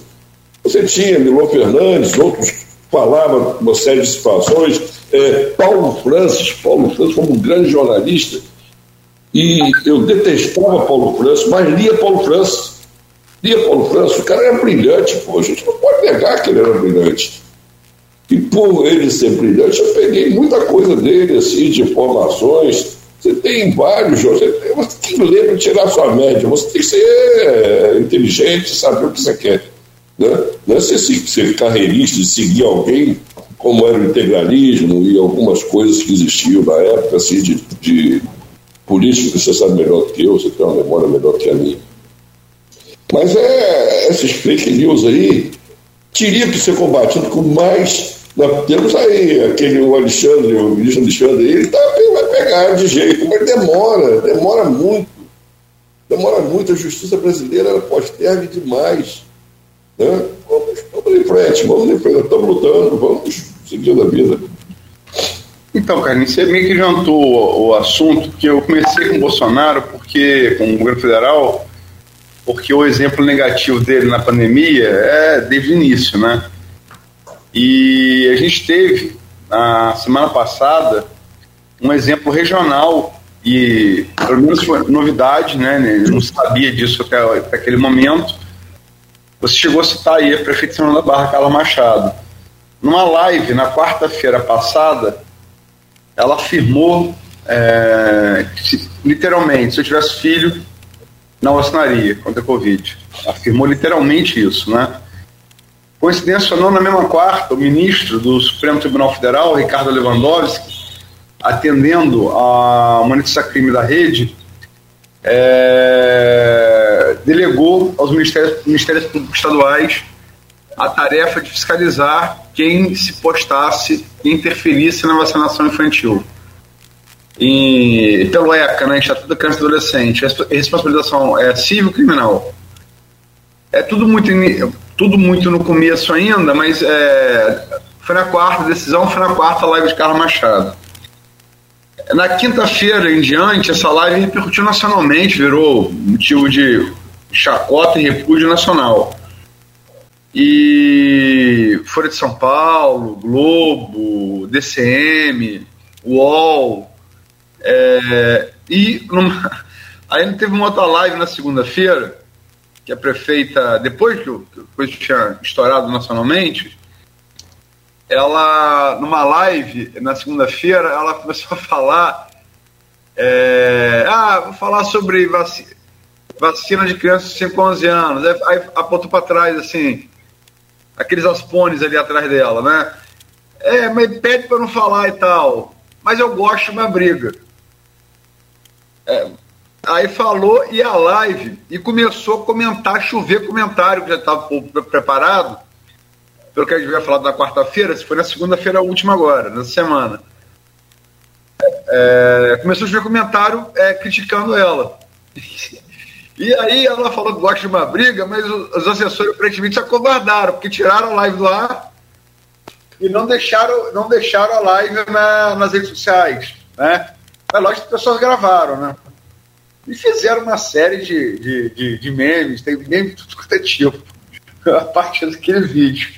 Você tinha Milô Fernandes, outros falavam uma série de situações. É, Paulo Francis, Paulo Francis como um grande jornalista, e eu detestava Paulo França, mas lia Paulo França. Lia Paulo França, o cara era brilhante, pô, a gente não pode negar que ele era brilhante. E por ele ser brilhante, eu peguei muita coisa dele, assim, de informações. Você tem vários, tem, você tem que ler para tirar sua média, você tem que ser é, inteligente, saber o que você quer. Né? Não é ser, ser carreirista e seguir alguém, como era o integralismo e algumas coisas que existiam na época, assim, de, de político, você sabe melhor do que eu, você tem uma memória melhor que a minha. Mas é, esses fake news aí teria que ser combatido com mais. Nós temos aí aquele o Alexandre, o ministro Alexandre, ele está pegar de jeito, mas demora, demora muito. Demora muito. A justiça brasileira ela posterga demais. Né? Vamos, vamos em frente, vamos em frente. Estamos lutando, vamos seguindo a vida. Então, Carlinhos, você meio que jantou o, assunto, que eu comecei com o Bolsonaro, porque, com o governo federal, porque o exemplo negativo dele na pandemia é desde o início, né? E a gente teve, na semana passada, um exemplo regional, e pelo menos foi novidade, né? Eu não sabia disso até, até aquele momento. Você chegou a citar aí a prefeita da Barra, Carla Machado. Numa live na quarta-feira passada, ela afirmou é, que, literalmente, se eu tivesse filho, não vacinaria contra a Covid. Afirmou literalmente isso, né? Coincidência ou não, na mesma quarta, o ministro do Supremo Tribunal Federal, Ricardo Lewandowski, atendendo a uma notícia-crime da rede, é, delegou aos ministérios, ministérios públicos estaduais a tarefa de fiscalizar quem se postasse e interferisse na vacinação infantil. E pelo ECA, né, Estatuto da Criança e Adolescente, responsabilização é civil-criminal. É tudo muito, tudo muito no começo ainda, mas é, foi na quarta decisão, foi na quarta live de Carlos Machado. Na quinta-feira em diante, essa live repercutiu nacionalmente, virou motivo de chacota e repúdio nacional. E Folha de São Paulo, Globo, DCM, UOL. É, e numa, [laughs] aí teve uma outra live na segunda-feira, que a prefeita, depois que o coisa tinha estourado nacionalmente, ela, numa live na segunda-feira, ela começou a falar. É, ah, vou falar sobre vacina, vacina de crianças de 5 a 11 anos. Aí, apontou para trás, assim, aqueles aspones ali atrás dela, né? É, mas pede para não falar e tal. Mas eu gosto de uma briga. É, aí falou e a live e começou a comentar, chover comentário que já estava preparado, pelo que a gente havia falado na quarta-feira, se foi na segunda-feira última agora, nessa semana. É, começou a chover comentário é, criticando ela. [laughs] E aí ela falou que gosta de uma briga, mas os assessores aparentemente se acovardaram, porque tiraram a live do ar e não deixaram, não deixaram a live na, nas redes sociais. Né? É lógico que as pessoas gravaram, né? E fizeram uma série de, de, de, de memes, tem meme de tudo quanto é tipo, [laughs] a partir daquele vídeo.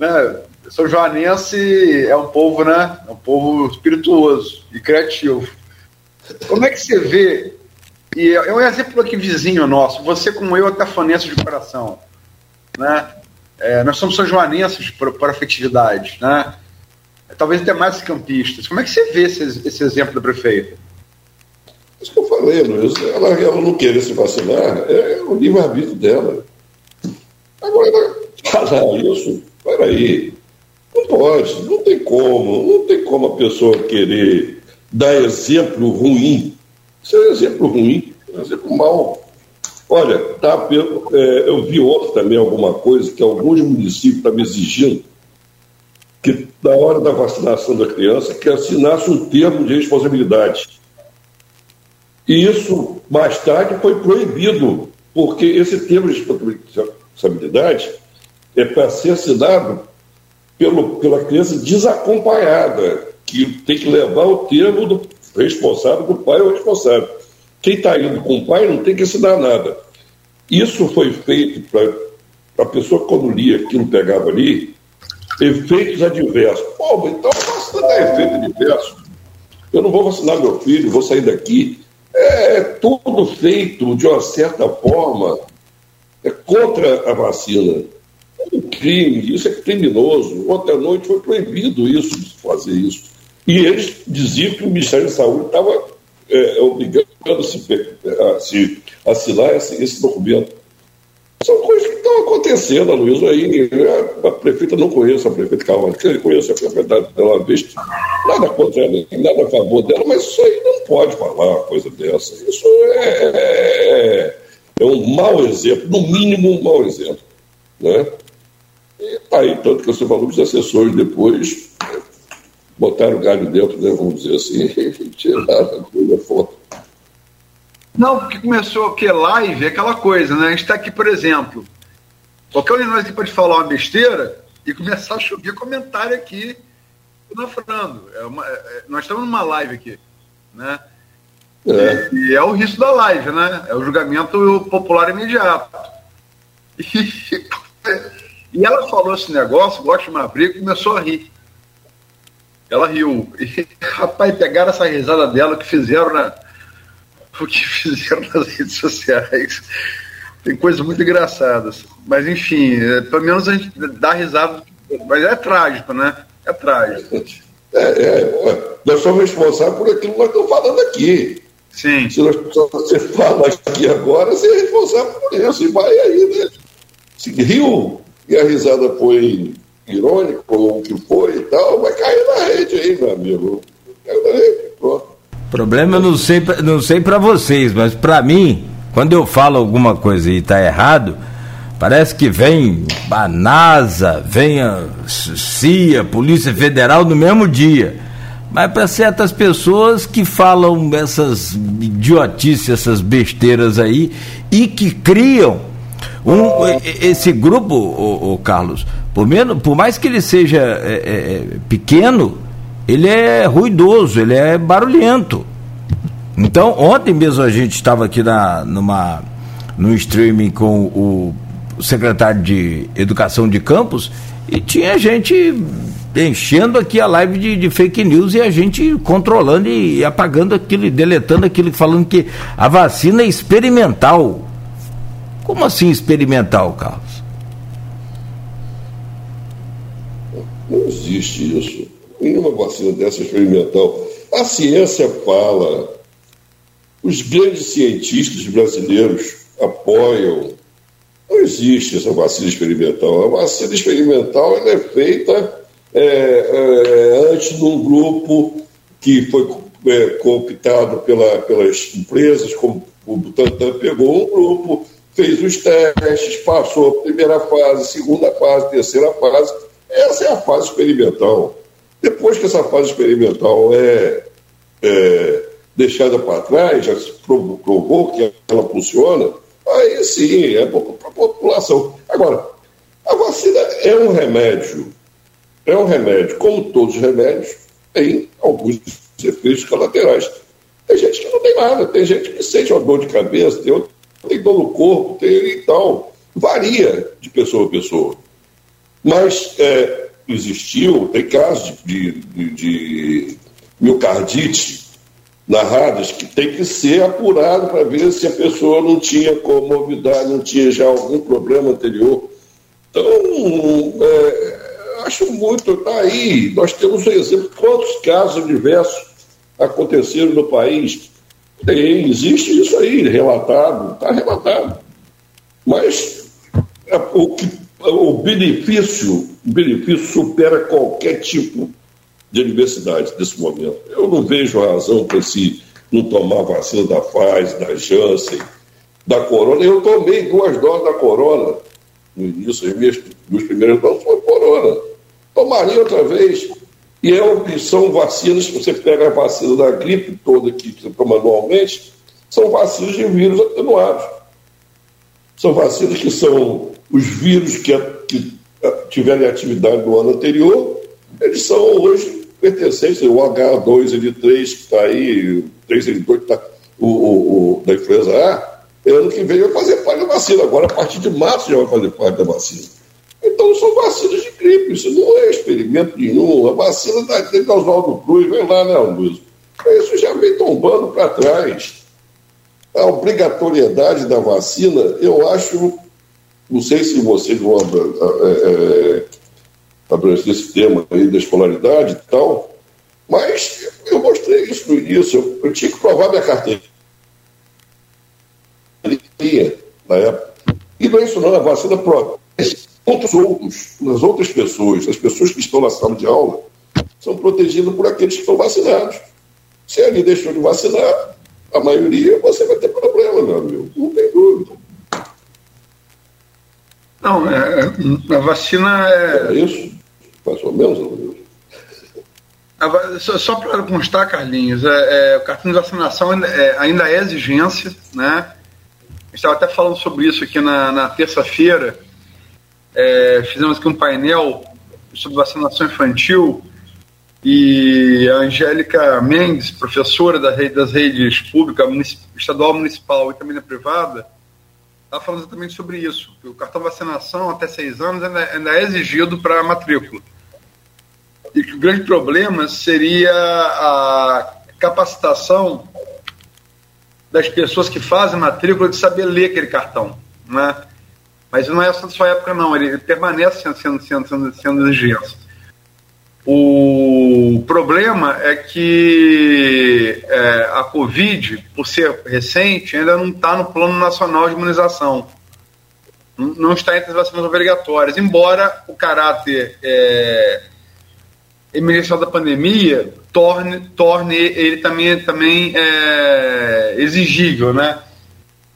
Né? São Joanense é um povo, né? É um povo espirituoso e criativo. Como é que você vê e é um exemplo aqui vizinho nosso. Você, como eu, é cafanense de coração. Né? É, nós somos são joanenses por afetividade. Né? Talvez até mais campistas. Como é que você vê esse, esse exemplo da prefeita? Isso que eu falei, Luiz. Ela, ela não querer se vacinar é o livre-arbítrio dela. Agora, falar isso, peraí. Não pode, não tem como. Não tem como a pessoa querer dar exemplo ruim isso é exemplo ruim, é exemplo mau. Olha, tá, eu, é, eu vi ontem também alguma coisa que alguns municípios estavam exigindo que, na hora da vacinação da criança, que assinasse um termo de responsabilidade. E isso, mais tarde, foi proibido, porque esse termo de responsabilidade é para ser assinado pelo, pela criança desacompanhada, que tem que levar o termo do responsável do pai é o responsável. Quem está indo com o pai não tem que assinar nada. Isso foi feito para a pessoa, quando lia aquilo, pegava ali, efeitos adversos. Pô, então vacina dá efeito adverso. Eu não vou vacinar meu filho, vou sair daqui. É tudo feito de uma certa forma é contra a vacina. É um crime, isso é criminoso. Ontem à noite foi proibido isso, fazer isso. E eles diziam que o Ministério da Saúde estava é, obrigando a se, assinar esse, esse, documento. São coisas que estão acontecendo, a Luísa, aí. A prefeita não conhece a prefeita Carvalho, que conhece a prefeita dela vez, nada contra ela, nada a favor dela, mas isso aí não pode falar uma coisa dessa. Isso é, é, é um mau exemplo, no mínimo um mau exemplo. Né? E tá aí, tanto que você falou que os assessores depois botaram o galho dentro, né, vamos dizer assim, [laughs] e tiraram a coisa fora. Não, porque começou o que live é aquela coisa, né? A gente está aqui, por exemplo, qualquer um de nós aqui pode falar uma besteira e começar a chover comentário aqui na Fernando. É uma, é, nós estamos numa live aqui, né? É. E, e, é o risco da live, né? É o julgamento popular imediato. [laughs] E, e ela falou esse negócio, gosta de uma briga, e começou a rir. Ela riu. E, [laughs] rapaz, pegaram essa risada dela que fizeram na, [laughs] o que fizeram nas redes sociais. Tem coisas muito engraçadas. Mas, enfim, é, pelo menos a gente dá risada. Mas é trágico, né? É trágico. É, é, nós somos responsáveis por aquilo que nós estamos falando aqui. Sim. Se nós, você fala aqui agora, você é responsável por isso. E vai aí, né? Se riu e a risada foi irônica, ou o que foi e tal, vai cair na rede aí, meu amigo. Caiu na rede, pronto. Problema eu não sei, não sei para vocês, mas para mim, quando eu falo alguma coisa e está errado, parece que vem a NASA, vem a CIA, Polícia Federal no mesmo dia. Mas para certas pessoas que falam essas idiotices, essas besteiras aí, e que criam um, esse grupo, o, Carlos, por, menos, por mais que ele seja é, é, pequeno, ele é ruidoso, ele é barulhento. Então, ontem mesmo a gente estava aqui na, numa, no streaming com o secretário de Educação de Campos e tinha gente enchendo aqui a live de, de, fake news e a gente controlando e apagando aquilo, deletando aquilo, falando que a vacina é experimental. Como assim experimental, Carlos? Não existe isso. Nenhuma vacina dessa experimental. A ciência fala, os grandes cientistas brasileiros apoiam. Não existe essa vacina experimental. A vacina experimental é feita é, é, antes de um grupo que foi é, cooptado pela, pelas empresas, como o Butantan pegou um grupo, fez os testes, passou a primeira fase, segunda fase, terceira fase. Essa é a fase experimental. Depois que essa fase experimental é, é deixada para trás, já se provou que ela funciona, aí sim, é para a população. Agora, a vacina é um remédio é um remédio, como todos os remédios, tem alguns efeitos colaterais. Tem gente que não tem nada, tem gente que sente uma dor de cabeça, tem, outro, tem dor no corpo, tem e tal. Varia de pessoa a pessoa. Mas é, existiu, tem casos de, de, de miocardite narrados que tem que ser apurado para ver se a pessoa não tinha comorbidade, não tinha já algum problema anterior. Então, é, acho muito, está aí. Nós temos um exemplo. Quantos casos diversos aconteceram no país? Tem, existe isso aí, relatado, está relatado. Mas é, o, que, o benefício, o benefício supera qualquer tipo de adversidade nesse momento. Eu não vejo razão para se não tomar vacina da Pfizer, da Janssen, da Corona. Eu tomei duas doses da Corona no início, as minhas duas primeiras doses foi Corona tomaria outra vez. E é, são vacinas, você pega a vacina da gripe toda que você toma anualmente, são vacinas de vírus atenuados. São vacinas que são os vírus que, que tiverem atividade no ano anterior, eles são hoje pertencentes, o H2N3 que está aí, 3N2 que está, o, o, o, da influenza A, ano que vem vai fazer parte da vacina. Agora, a partir de março, já vai fazer parte da vacina. Então são vacinas de gripe, isso não é experimento nenhum. A vacina da tem Oswaldo Cruz, vem lá, né, Luiz? Isso já vem tombando para trás. A obrigatoriedade da vacina, eu acho, não sei se vocês vão é, é, abranger esse tema aí da escolaridade e tal, mas eu mostrei isso no início. Eu, tinha que provar minha carteira. Na época. E não é isso não, a vacina prova outros outros, as outras pessoas, as pessoas que estão na sala de aula, são protegidas por aqueles que estão vacinados. Se ele deixou de vacinar, a maioria, você vai ter problema, meu amigo. Não tem dúvida. Não, é, a vacina é. É isso? Mais ou menos, meu Deus. Só, só para constar, Carlinhos, é, é, o cartão de vacinação ainda é, ainda é exigência, né? A gente estava até falando sobre isso aqui na, na terça-feira. É, fizemos aqui um painel sobre vacinação infantil e a Angélica Mendes, professora da rede, das redes pública, estadual, municipal e também da privada, está falando exatamente sobre isso. Que o cartão vacinação até seis anos ainda, ainda é exigido para matrícula e que o grande problema seria a capacitação das pessoas que fazem matrícula de saber ler aquele cartão, né? Mas não é da sua época, não. Ele, permanece sendo, sendo, sendo, sendo exigência. O problema é que é, a Covid, por ser recente, ainda não está no Plano Nacional de Imunização. Não está entre as vacinas obrigatórias, embora o caráter é, emergencial da pandemia torne, torne ele também, também é, exigível, né?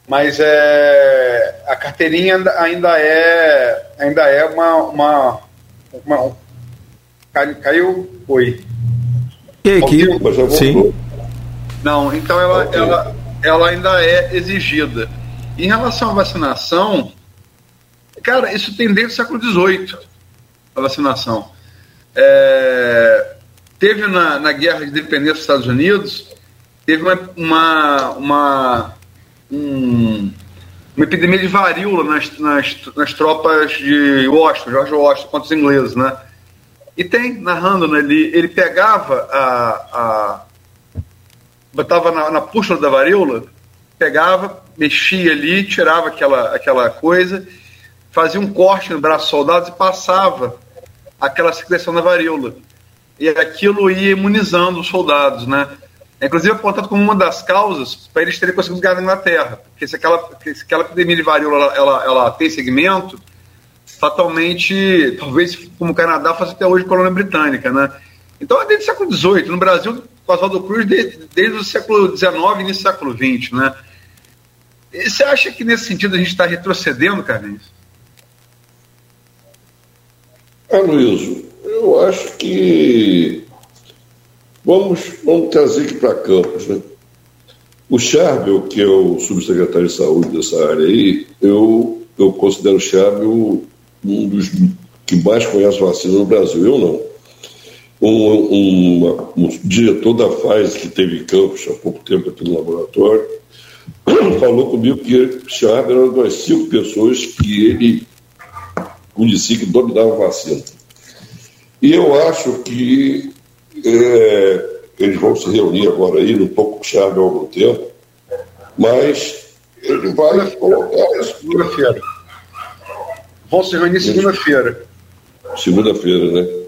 Mas é, a carteirinha ainda é, ainda é uma, uma, uma caiu, foi. E aqui, sim. Não, então ela, okay. ela, ela ainda é exigida. Em relação à vacinação, cara, isso tem desde o século XVIII, a vacinação. É, teve na, na guerra de independência dos Estados Unidos, teve uma, uma, uma, um, uma epidemia de varíola nas, nas, nas, tropas de Washington, George Washington, contra os ingleses, né? E tem, narrando, né, ele, ele pegava a, a botava na, na pústula da varíola, pegava, mexia ali, tirava aquela, aquela coisa, fazia um corte no braço dos soldados e passava aquela secreção da varíola. E aquilo ia imunizando os soldados, né? Inclusive apontado como uma das causas para eles terem conseguido ganhar na Inglaterra. Porque se aquela, se aquela epidemia de varíola ela, ela tem segmento, fatalmente, talvez como o Canadá faz até hoje colônia britânica, né? Então é desde o século XVIII. No Brasil, com Oswaldo Cruz, desde, desde o século XIX e início do século XX, né? E você acha que nesse sentido a gente está retrocedendo, Carlinhos? Aloysio, eu acho que vamos, vamos trazer aqui para Campos, né? O Charbel, que é o subsecretário de saúde dessa área aí, eu, eu considero o Charbel um dos que mais conhece vacina no Brasil. Eu não. Um, um, um, diretor da Pfizer que teve em Campos há pouco tempo aqui no laboratório [coughs] falou comigo que Charbel era uma das cinco pessoas que ele conhecia que dominava a vacina. E eu acho que é, eles vão se reunir agora aí, não estou com há algum tempo, mas ele vai colocar isso. Segunda-feira. Vão se reunir segunda-feira. Segunda-feira, né?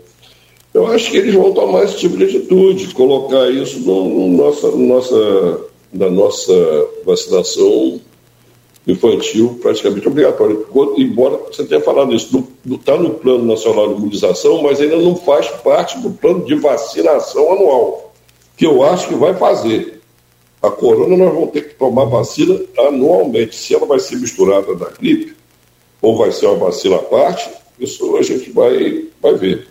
Eu acho que eles vão tomar esse tipo de atitude, colocar isso no, no nossa, nossa, na nossa vacinação infantil praticamente obrigatório. Embora você tenha falado isso, está no Plano Nacional de Imunização, mas ainda não faz parte do plano de vacinação anual, que eu acho que vai fazer. A corona nós vamos ter que tomar vacina anualmente. Se ela vai ser misturada da gripe, ou vai ser uma vacina à parte, isso a gente vai, vai ver.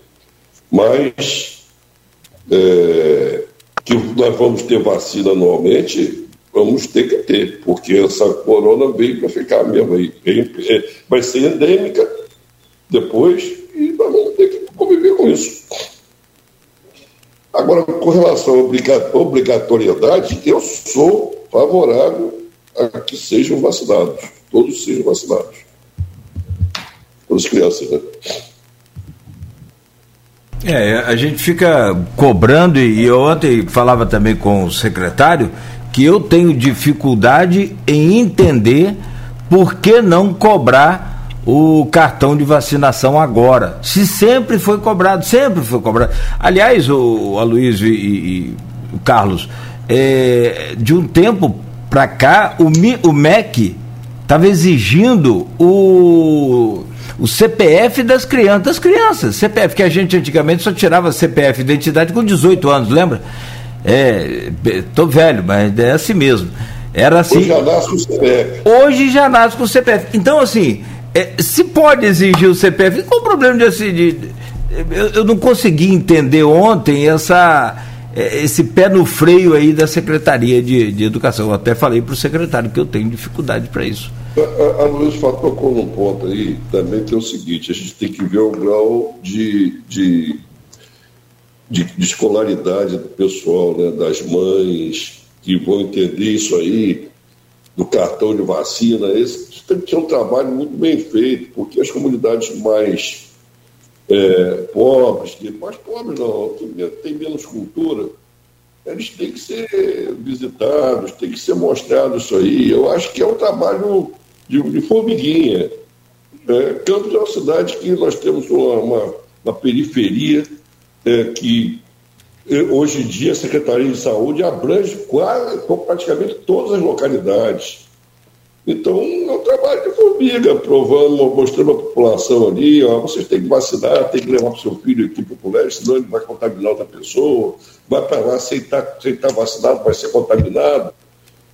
Mas é, que nós vamos ter vacina anualmente, vamos ter que ter, porque essa corona veio para ficar mesmo aí. É, vai ser endêmica depois e nós vamos ter que conviver com isso. Agora, com relação à obrigatoriedade, eu sou favorável a que sejam vacinados, todos sejam vacinados. Todas as crianças, né? É, a gente fica cobrando, e eu ontem falava também com o secretário, que eu tenho dificuldade em entender por que não cobrar o cartão de vacinação agora. Se sempre foi cobrado, sempre foi cobrado. Aliás, o, Aloysio e, e, o Carlos, é, de um tempo para cá, o, o MEC estava exigindo o, o CPF das crianças, das crianças. CPF que a gente antigamente só tirava CPF identidade com 18 anos, lembra? É, tô velho, mas é assim mesmo. Era assim. Hoje já nasce com o CPF. Hoje já nasce com o CPF. Então, assim, é, se pode exigir o CPF, qual o problema de, assim, eu, eu não consegui entender ontem essa é, esse pé no freio aí da Secretaria de, de Educação. Eu até falei para o secretário que eu tenho dificuldade para isso. A, a Luiz tocou num ponto aí também que é o seguinte, a gente tem que ver o grau de, de, de, de escolaridade do pessoal, né, das mães que vão entender isso aí, do cartão de vacina, esse tem que ter um trabalho muito bem feito, porque as comunidades mais é, pobres, mais pobres não, tem menos cultura, eles têm que ser visitados, tem que ser mostrado isso aí. Eu acho que é um trabalho de, de formiguinha. É, Campos é uma cidade que nós temos uma, uma, uma periferia é, que é, hoje em dia a Secretaria de Saúde abrange quase, praticamente todas as localidades. Então, é um trabalho de formiga, provando, mostrando a população ali, ó, vocês têm que vacinar, tem que levar para o seu filho aqui para o colégio, senão ele vai contaminar outra pessoa, vai para lá, sem estar, sem estar vacinado, vai ser contaminado.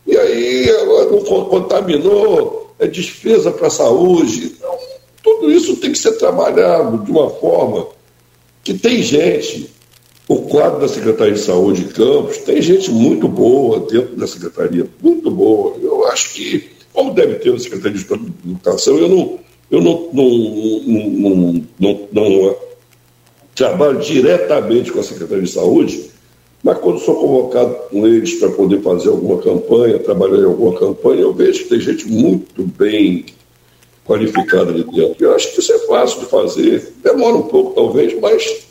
E aí, não contaminou, é despesa para a saúde. Então, tudo isso tem que ser trabalhado de uma forma que tem gente, o quadro da Secretaria de Saúde de Campos, tem gente muito boa dentro da Secretaria, muito boa. Eu acho que como deve ter o Secretaria de Educação, eu não, eu não, não, não, não trabalho diretamente com a Secretaria de Saúde, mas quando sou convocado com eles para poder fazer alguma campanha, trabalhar em alguma campanha, eu vejo que tem gente muito bem qualificada ali dentro. Eu acho que isso é fácil de fazer, demora um pouco talvez, mas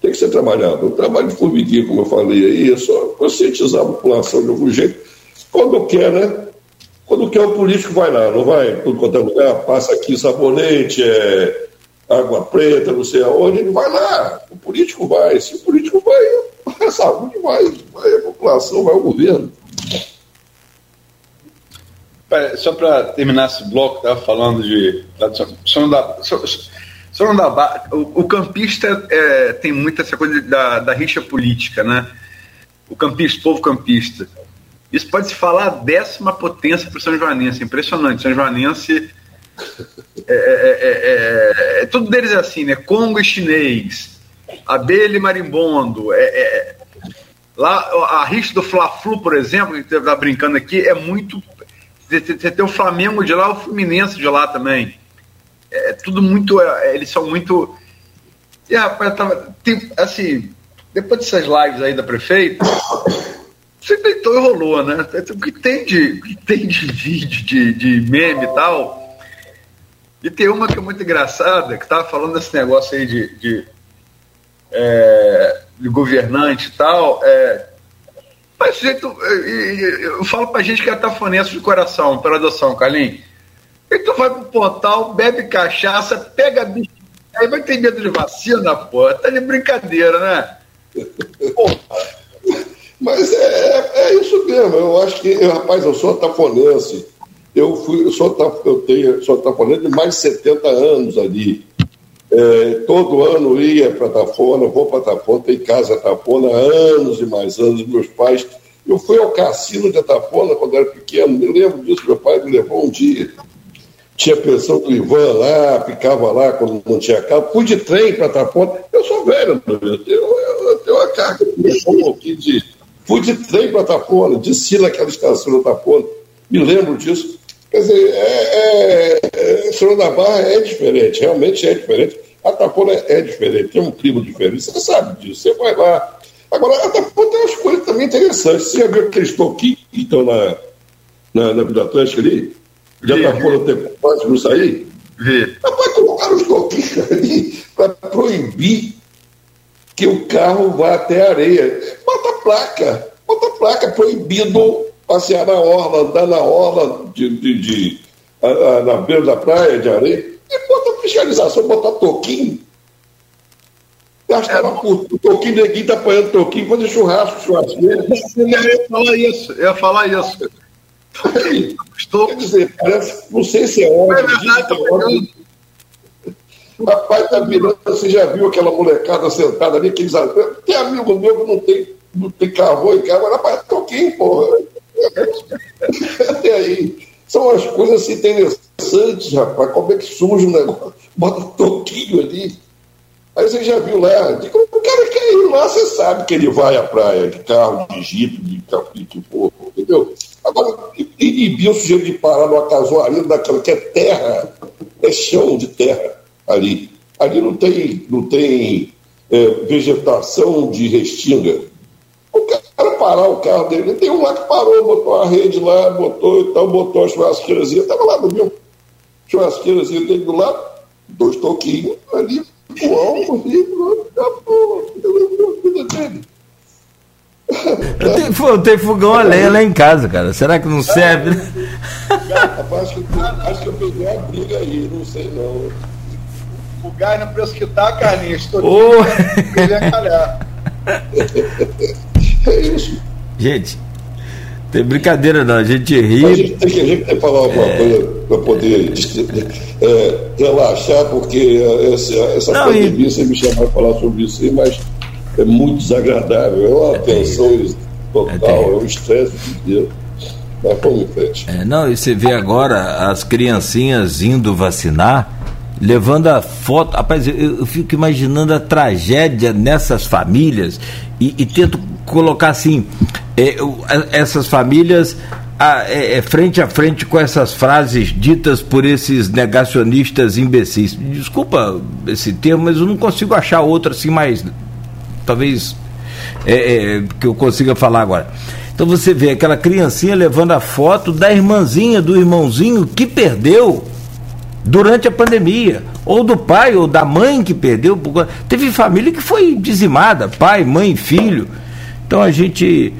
tem que ser trabalhado. O trabalho de formiguinha, como eu falei aí, é só conscientizar a população de algum jeito, quando quer, né? Quando quer o político vai lá, não vai tudo quanto é lugar, passa aqui sabonete, é, água preta, não sei aonde, ele vai lá. O político vai. Se o político vai, a [laughs] saúde vai, vai a população, vai o governo. Só para terminar esse bloco, estava falando de. Só não dá, só, só não dá, o, o campista é, tem muita essa coisa da, da rixa política, né? O campista, o povo campista. Isso pode se falar a décima potência para o São Joanense. Impressionante. São Joanense. É, é, é, tudo deles é assim, né? Congo e chinês, abelha e marimbondo. lá, a rixa do Fla-Flu, por exemplo, que está brincando aqui, é muito. Você tem o Flamengo de lá, o Fluminense de lá também. É tudo muito. eles são muito. E, rapaz, tava, tem, assim, depois dessas lives aí da prefeita, [coughs] você deitou e rolou, né? O que tem de, que tem de vídeo, de, de meme e tal. E tem uma que é muito engraçada, que tava falando desse negócio aí de, de, é, de governante e tal. É, mas jeito, eu, falo pra gente que é tafonense de coração, pela adoção, Carlinhos. E tu vai pro portal, bebe cachaça, pega bicho, aí vai ter medo de vacina, pô. Tá de brincadeira, né? Mas é, é isso mesmo. Eu acho que, rapaz, eu sou tafonense. Eu, fui, eu, sou, eu tenho, sou tafonense de mais de 70 anos ali. É, todo ano ia para Tafona, vou para Tafona, tem casa Tafona anos e mais anos. Meus pais. Eu fui ao cassino de Tafona quando era pequeno, me lembro disso. Meu pai me levou um dia. Tinha pensão do Ivan lá, ficava lá quando não tinha carro. Fui de trem para Tafona. Eu sou velho, eu, eu, eu tenho uma carga um pouquinho de Fui de trem para Tapona, desci naquela estação da Tapona, me lembro disso. Quer dizer, é, é, é, da Barra é diferente, realmente é diferente. A Tapona é diferente, tem um clima diferente, você sabe disso, você vai lá. Agora, a Tapona tem umas coisas também interessantes. Você já viu aqueles toquinhos que estão na, na, na Vida Atlântica ali? Já a Tapona tem quase não sair? Rapaz, colocaram os toquinhos [laughs] ali para proibir que o carro vá até a areia. Bota placa, bota placa, proibido passear na orla, andar na orla de, de, de a, a, na beira da praia de areia, e bota fiscalização, bota toquinho. Gastava é, por toquinho, neguinho tá apanhando toquinho, fazer churrasco, churrasqueiro. Eu ia falar isso, eu ia falar isso. Estou... Quer dizer, parece, não sei se é óbvio. É verdade, é Rapaz, tá virando, você já viu aquela molecada sentada ali, aqueles Tem amigo meu que não tem, não tem carro em casa, rapaz, toquinho, porra. Até aí. São as coisas assim interessantes, rapaz. Como é que surge o negócio? Bota toquinho ali. Aí você já viu lá, digo, o cara quer ir lá, você sabe que ele vai à praia de carro, de jipe, de capim, de porra, entendeu? Agora, inibir o sujeito de parar numa casuaria daquela que é terra, é chão de terra ali. Ali não tem, não tem é, vegetação de restinga. Cara parar o carro dele, tem um lá que parou, botou a rede lá, botou então, botou a churrasqueirazinha, estava lá no meu churrasqueirazinha dele do lado, dois toquinhos ali, o álcool ali, acabou, a vida dele. Eu tenho, eu tenho fogão a lenha lá em casa, cara. Será que não serve? Rapaz, acho que, acho que eu peguei a briga aí, não sei não. O gás no preço que tá, Carlinhos, estou Ô. calhar. [laughs] É isso. Gente, tem brincadeira não, a gente A ri. gente tem que, a gente tem que falar alguma coisa para poder é, relaxar, porque essa, essa Não, e- pandemia, você me chamar para falar sobre isso aí, mas é muito desagradável, é uma tensão total, é um estresse inteiro. Mas vamos em frente. É, não, e você vê agora as criancinhas indo vacinar, levando a foto. Rapaz, eu, eu fico imaginando a tragédia nessas famílias e, e tento colocar assim: é, a- essas famílias a- é, é, frente a frente com essas frases ditas por esses negacionistas imbecis. Desculpa esse termo, mas eu não consigo achar outro assim mais. Talvez é, é, que eu consiga falar agora. Então você vê aquela criancinha levando a foto da irmãzinha, do irmãozinho que perdeu durante a pandemia, ou do pai ou da mãe que perdeu. Teve família que foi dizimada, pai, mãe, filho. Então a gente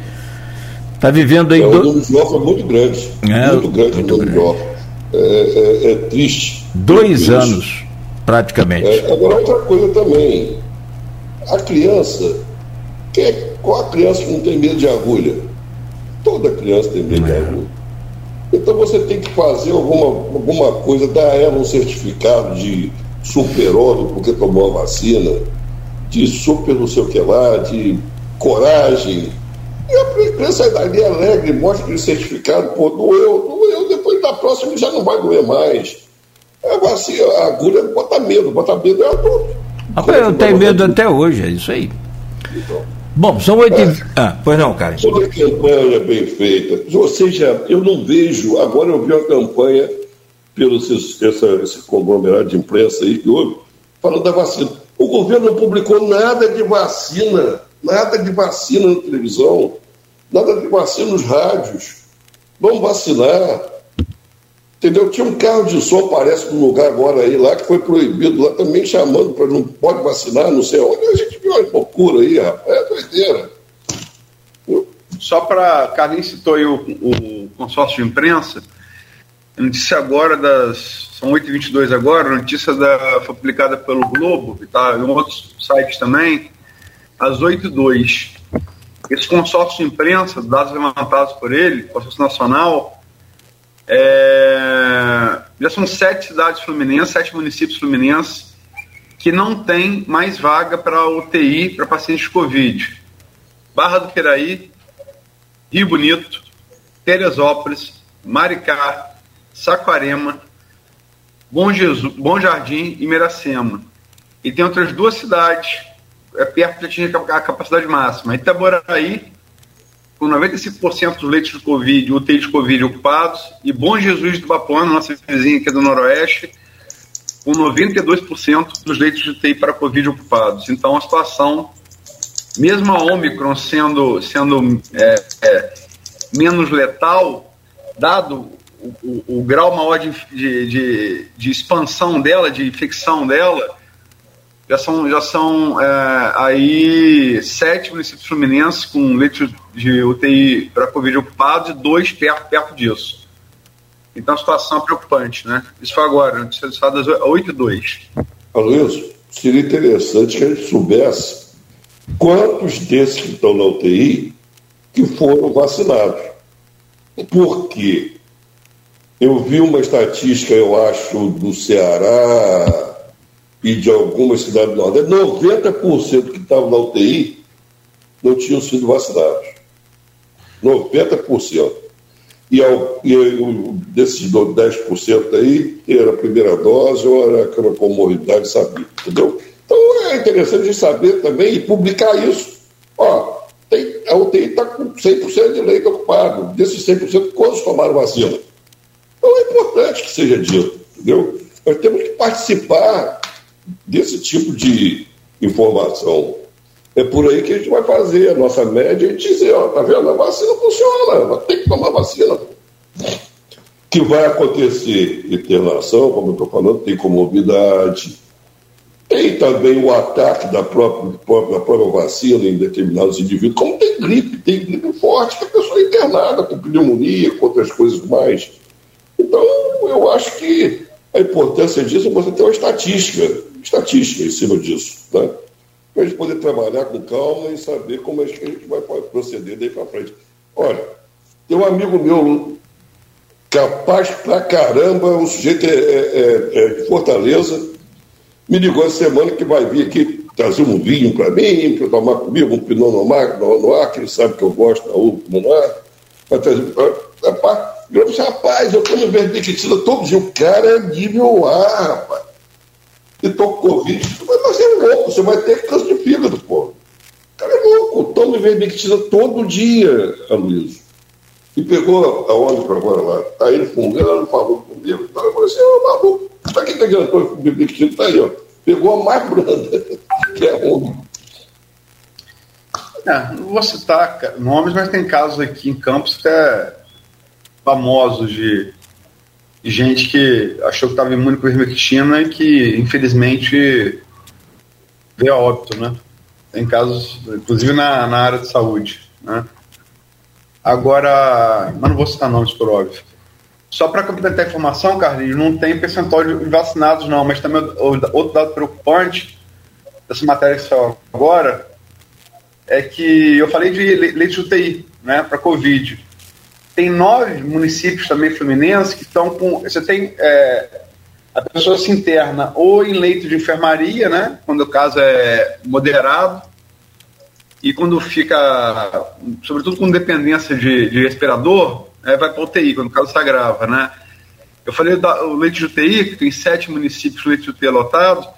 está vivendo aí. É, o do- número de óculos é muito grande. É, muito grande muito o número de. É, é- é triste. dois Triste. anos, praticamente. É, agora, outra coisa também. A criança, quem é, qual a criança que não tem medo de agulha? Toda criança tem medo de agulha. Então você tem que fazer alguma, alguma coisa, dar a ela um certificado de super-homem porque tomou a vacina, de super não sei o que lá, de coragem. E a sai dali alegre, mostra aquele certificado, pô, doeu, doeu, depois da próxima já não vai doer mais. É vacina, a agulha bota medo, bota medo é adulto. Rapaz, eu tenho medo até hoje, é isso aí. Então, Bom, são oito. Ah, pois não, cara. Toda campanha bem feita. Ou seja, eu não vejo, agora eu vi uma campanha pelo esse, essa, esse conglomerado de imprensa aí que houve, falando da vacina. O governo não publicou nada de vacina, nada de vacina na televisão, nada de vacina nos rádios. Vamos vacinar. Entendeu? Tinha um carro de som, parece, num lugar agora aí lá, que foi proibido lá também, chamando para não pode vacinar, não sei onde. A gente viu uma loucura aí, rapaz. É doideira. Só para. Carlinhos citou aí o, o consórcio de imprensa. Notícia agora das. São 8h22 agora, notícia da, foi publicada pelo Globo, que está em outros sites também, às 8h02. Esse consórcio de imprensa, dados levantados por ele, consórcio nacional, é, já são sete cidades fluminenses, sete municípios fluminenses, que não tem mais vaga para UTI para pacientes de Covid. Barra do Piraí, Rio Bonito, Teresópolis, Maricá, Saquarema, Bom, Jesus, Bom Jardim e Miracema. E tem outras duas cidades é, perto de atingir a capacidade máxima. Itaboraí, com 95% dos leitos de Covid, UTI de Covid ocupados, e Bom Jesus do Bapuana, nossa vizinha aqui do Noroeste, com 92% dos leitos de UTI para Covid ocupados. Então, a situação, mesmo a Omicron sendo, sendo é, é, menos letal, dado o, o, o grau maior de, de, de, de, expansão dela, de infecção dela, já são, já são é, aí sete municípios fluminenses com leitos de UTI para Covid ocupados e dois perto, perto disso. Então a situação é preocupante, né? Isso foi agora, notícia do estado das 8 e 2. Aloysio, seria interessante que a gente soubesse quantos desses que estão na UTI que foram vacinados. Porque eu vi uma estatística, eu acho, do Ceará e de algumas cidades do Nordeste, 90% que estavam na UTI não tinham sido vacinados. 90%. E, ao, e desses 10% aí, era a primeira dose ou era aquela comorbidade sabida, entendeu? Então é interessante saber também e publicar isso. Ó, tem, a UTI está com 100% de leito ocupado. Desses 100%, quantos tomaram vacina? Então é importante que seja dito, entendeu? Nós temos que participar desse tipo de informação. É por aí que a gente vai fazer a nossa média e dizer, ó, tá vendo? A vacina funciona, tem que tomar vacina. Que vai acontecer internação, como eu estou falando, tem comorbidade, tem também o ataque da própria, da própria vacina em determinados indivíduos, como tem gripe, tem gripe forte, que a pessoa é internada com pneumonia, com outras coisas mais. Então, eu acho que a importância disso é você ter uma estatística, estatística em cima disso, né? Para a gente poder trabalhar com calma e saber como é que a gente vai proceder daí para frente. Olha, tem um amigo meu capaz pra caramba, o sujeito é, é, é de Fortaleza, me ligou essa semana que vai vir aqui trazer um vinho para mim, para tomar comigo, um Pinot Noir, Noir, que ele sabe que eu gosto da uva Noir. Vai trazer. Rapaz, eu disse, rapaz, eu tomo verdequitina todo dia. O cara é nível A, rapaz. E tô com Covid. Mas é louco, você vai ter câncer de fígado, pô. O cara é louco, toma verdequitina todo dia, Aloysio. E pegou aonde para agora lá? Tá ele fungando, falou comigo. Então eu falei assim, ô maluco, para que, que adiantou o bibliquinho? Tá aí, ó. Pegou a mais branda, [laughs] que é homem. É, não vou citar nomes, mas tem casos aqui em Campos até famosos de gente que achou que estava imune com ivermectina e que, infelizmente, veio a óbito, né? Tem casos, inclusive na, na área de saúde, né? Agora, mas não vou citar nomes por óbvio. Só para complementar a informação, Carlinhos, não tem percentual de vacinados, não, mas também outro dado preocupante dessa matéria que saiu agora é que eu falei de leite UTI, né, para Covid. Tem nove municípios também fluminenses que estão com. Você tem. É, a pessoa se interna ou em leito de enfermaria, né, quando o caso é moderado, e quando fica, sobretudo com dependência de, de respirador, é, vai para UTI, quando o caso está grave, né? Eu falei do leite de UTI, que tem sete municípios leite de UTI lotados,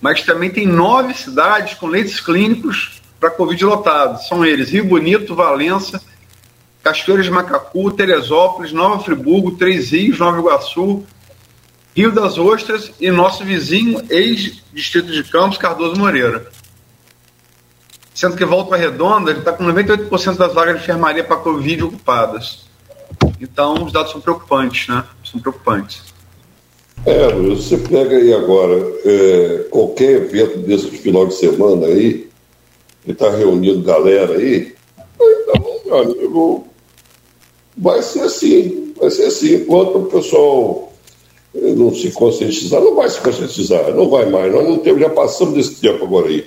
mas também tem nove cidades com leitos clínicos para Covid lotados. São eles Rio Bonito, Valença, Cachoeiras de Macacu, Teresópolis, Nova Friburgo, Três Rios, Nova Iguaçu, Rio das Ostras e nosso vizinho, ex-distrito de Campos, Cardoso Moreira. Sendo que Volta Redonda está com 98% das vagas de enfermaria para Covid ocupadas. Então, os dados são preocupantes, né? São preocupantes. É, você pega aí agora, é, qualquer evento desse de final de semana aí, que está reunindo galera aí, então, meu amigo, vai ser assim, vai ser assim. Enquanto o pessoal eh, não se conscientizar, não vai se conscientizar, não vai mais. Nós não temos, já passamos desse tempo agora aí.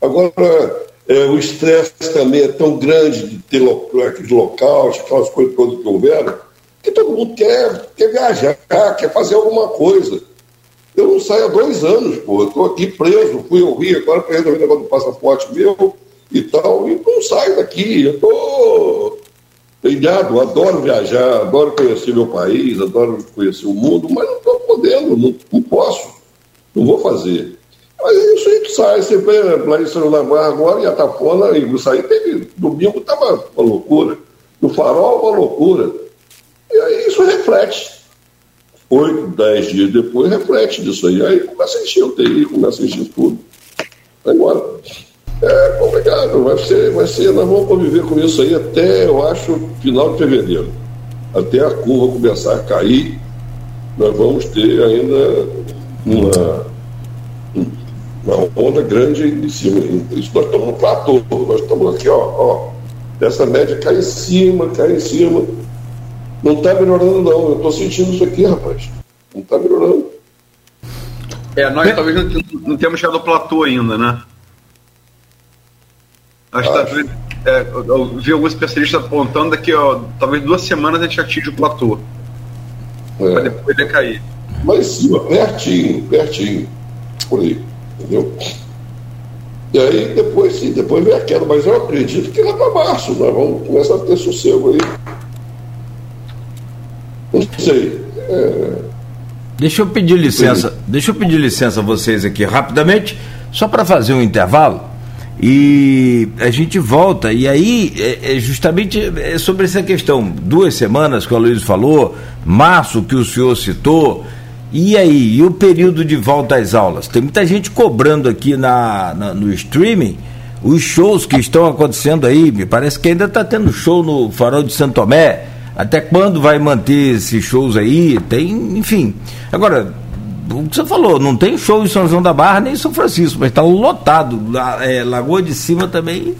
Agora, é, o estresse também é tão grande de ter aqueles locais, aquelas coisas todas que houveram, que todo mundo quer, quer viajar, quer fazer alguma coisa. Eu não saio há dois anos, pô. Estou aqui preso, fui ao Rio, agora para resolver o negócio do passaporte meu e tal, e não saio daqui. Eu estou ilhado, adoro viajar, adoro conhecer meu país, adoro conhecer o mundo, mas não estou podendo, não, não posso, não vou fazer. Mas isso a gente sai, você vê lá em São Lamar agora, em Atafona, em Gruçaí, teve, domingo estava uma loucura, no farol uma loucura. E aí isso reflete. Oito, dez dias depois reflete disso aí. Aí começa a encher o TI, começa a encher tudo. Embora. É complicado, vai ser, vai ser, nós vamos conviver com isso aí até, eu acho, final de fevereiro. Até a curva começar a cair, nós vamos ter ainda uma uma onda grande em cima. Isso nós estamos no platô, nós estamos aqui, ó, ó. Essa média cai em cima, cai em cima. Não está melhorando, não. Eu estou sentindo isso aqui, rapaz. Não está melhorando. É, nós talvez não, não temos chegado ao platô ainda, né? Acho que tá, é, eu vi alguns especialistas apontando daqui, ó, talvez duas semanas a gente atinge o platô. É. Para depois decair. Lá em cima, pertinho, pertinho. Por aí. Entendeu? E aí depois sim, depois vem a queda, mas eu acredito que lá para março nós vamos começar a ter sossego aí. Não sei. É... Deixa eu pedir licença, Sim. deixa eu pedir licença a vocês aqui rapidamente. só para fazer um intervalo e a gente volta. E aí, é, é justamente é sobre essa questão: duas semanas que o Luiz falou, março que o senhor citou. E aí, e o período de volta às aulas? Tem muita gente cobrando aqui na, na no streaming os shows que estão acontecendo aí. Me parece que ainda está tendo show no Farol de Santo Tomé. Até quando vai manter esses shows aí? Tem, enfim. Agora, o que você falou, não tem show em São João da Barra nem em São Francisco, mas está lotado. É, Lagoa de Cima também,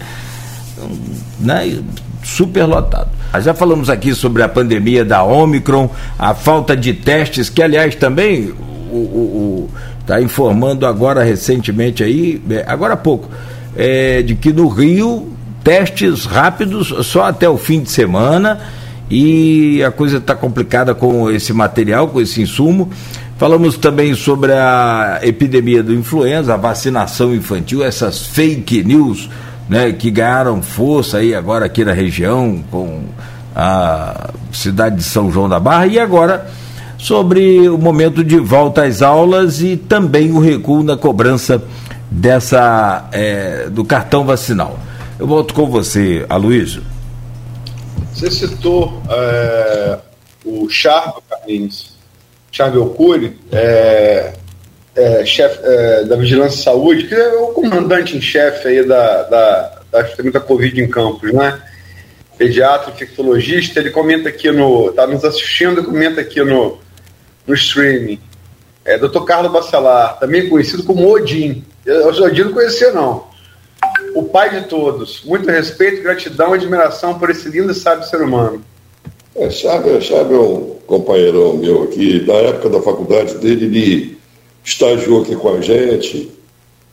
né, super lotado. Já falamos aqui sobre a pandemia da Omicron, a falta de testes, que aliás também o está informando agora recentemente aí, é, agora há pouco, é, de que no Rio testes rápidos só até o fim de semana e a coisa está complicada com esse material, com esse insumo. Falamos também sobre a epidemia do influenza, a vacinação infantil, essas fake news né, que ganharam força aí agora aqui na região, com a cidade de São João da Barra, e agora sobre o momento de volta às aulas e também o recuo na cobrança dessa é, do cartão vacinal. Eu volto com você, Aloysio. Você citou é, o Charco Carlinhos Charles Cury, é, é, chefe é, da Vigilância e Saúde, que é o comandante em chefe aí da, da, da, da Covid em Campos, né? Pediatra, infectologista, ele comenta aqui no. está nos assistindo comenta aqui no, no streaming. É, Dr. Carlos Bacelar, também conhecido como Odin. Eu, o Odin não conhecia, não. O pai de todos. Muito respeito, gratidão e admiração por esse lindo e sábio ser humano. É, Chave, Chave é um companheirão meu aqui. Na época da faculdade dele, ele estagiou aqui com a gente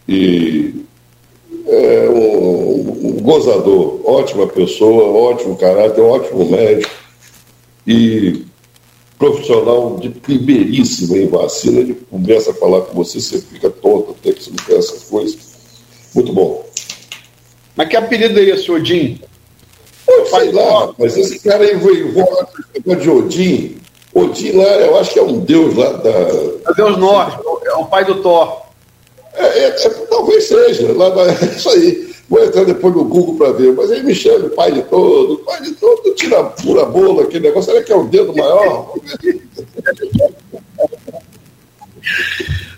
e é um, um gozador, ótima pessoa, ótimo caráter, ótimo médico e profissional de primeiríssima em vacina. Ele começa a falar com você, você fica tonto, até que você não quer essas coisas. Muito bom. Mas que apelido é esse, Odin? Pô, sei lá, mas esse cara aí invoca de Odin. Odin lá, eu acho que é um deus lá da. É deus norte, é o pai do Thor. É, é, é talvez seja, lá na, [laughs] é isso aí. Vou entrar depois no Google para ver, mas ele me chama pai de todo, pai de todo, tira pura bola, aquele negócio, será que é o dedo maior? [laughs]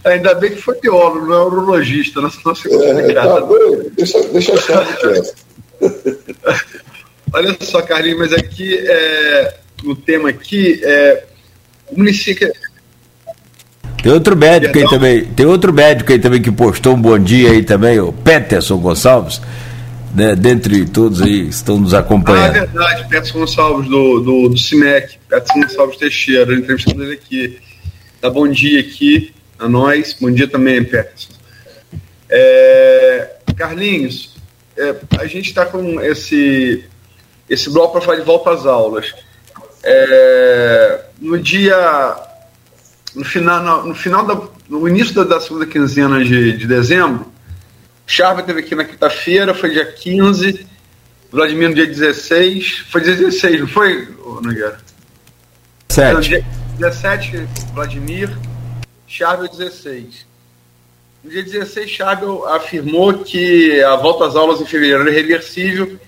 Ainda bem que foi biólogo, não é urologista, não é, tá deixa, deixa a chave quieta. [laughs] Olha só, Carlinhos, mas aqui é, no tema aqui é o município. Tem outro médico aí também. Tem outro médico aí também que postou um bom dia aí também, o Peterson Gonçalves. Né, dentre todos aí estão nos acompanhando. Ah, é verdade, Peterson Gonçalves do, do, do CIMEC, Peterson Gonçalves Teixeira, entrevistando ele aqui. Dá bom dia aqui a nós, bom dia também, Peterson. É, Carlinhos, é, a gente está com esse esse bloco para falar de volta às aulas. É, no dia. No final, no, final da, no início da, da segunda quinzena de, de dezembro, Charva teve aqui na quinta-feira, foi dia 15, Vladimir no dia 16. Foi dia 16, não foi, Nogueira? 7. dia 17, Vladimir, Charvel 16. No dia 16, Charvel afirmou que a volta às aulas em fevereiro era reversível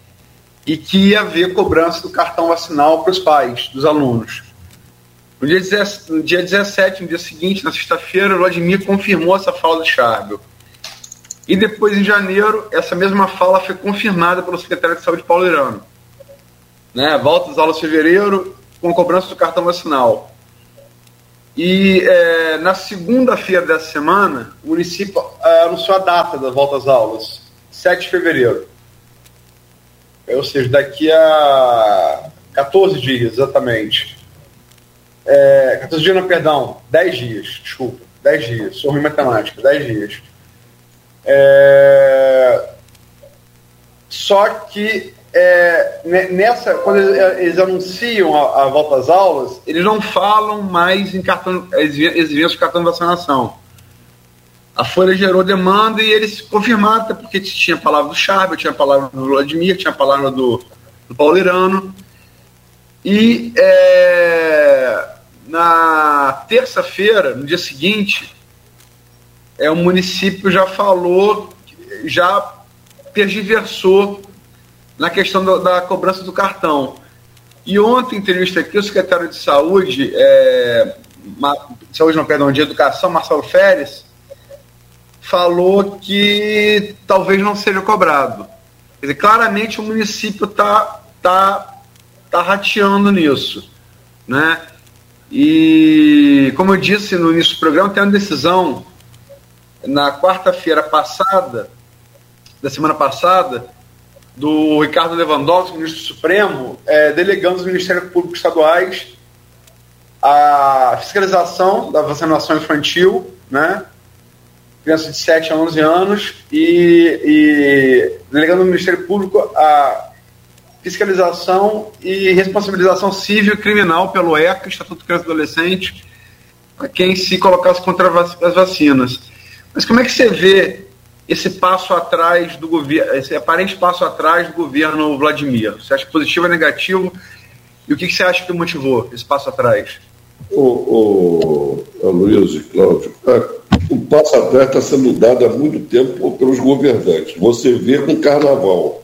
e que ia haver cobrança do cartão vacinal para os pais dos alunos. No dia, 17, no dia 17, no dia seguinte, na sexta-feira, Vladimir confirmou essa fala do Charbel. E depois, em janeiro, essa mesma fala foi confirmada pelo secretário de Saúde Paulo Irano. Né? Volta às aulas em fevereiro com cobrança do cartão vacinal. E é, na segunda-feira dessa semana, o município é, anunciou a data da volta às aulas, 7 de fevereiro. Ou seja, daqui a 14 dias, exatamente. É, 14 dias, não, perdão, 10 dias, desculpa, 10 dias, sou ruim em matemática, 10 dias. É, só que é, nessa, quando eles, eles anunciam a, a, volta às aulas, eles não falam mais em cartão, exigência de cartão de vacinação a Folha gerou demanda e eles confirmaram, até porque tinha a palavra do Charbel, tinha a palavra do Vladimir, tinha a palavra do, do Paulirano. E é, na terça-feira, no dia seguinte, é, o município já falou, já tergiversou na questão do, da cobrança do cartão. E ontem, em entrevista aqui, o secretário de Saúde, é, Saúde não, perdão, de Educação, Marcelo Férez, falou que talvez não seja cobrado. Quer dizer, claramente o município está tá, tá rateando nisso. Né? E, como eu disse no início do programa, tem uma decisão na quarta-feira passada, da semana passada, do Ricardo Lewandowski, ministro do Supremo, é, delegando os Ministérios Públicos Estaduais a fiscalização da vacinação infantil, né? Crianças de 7 a 11 anos, e, e delegando ao Ministério Público a fiscalização e responsabilização civil e criminal pelo ECA, Estatuto de Criança e Adolescente, para quem se colocasse contra as vacinas. Mas como é que você vê esse passo atrás do governo, esse aparente passo atrás do governo Vladimir? Você acha positivo ou negativo? E o que, que você acha que motivou esse passo atrás? O, o Luiz e Cláudio, é, o passo atrás está sendo dado há muito tempo pelos governantes. Você vê com carnaval.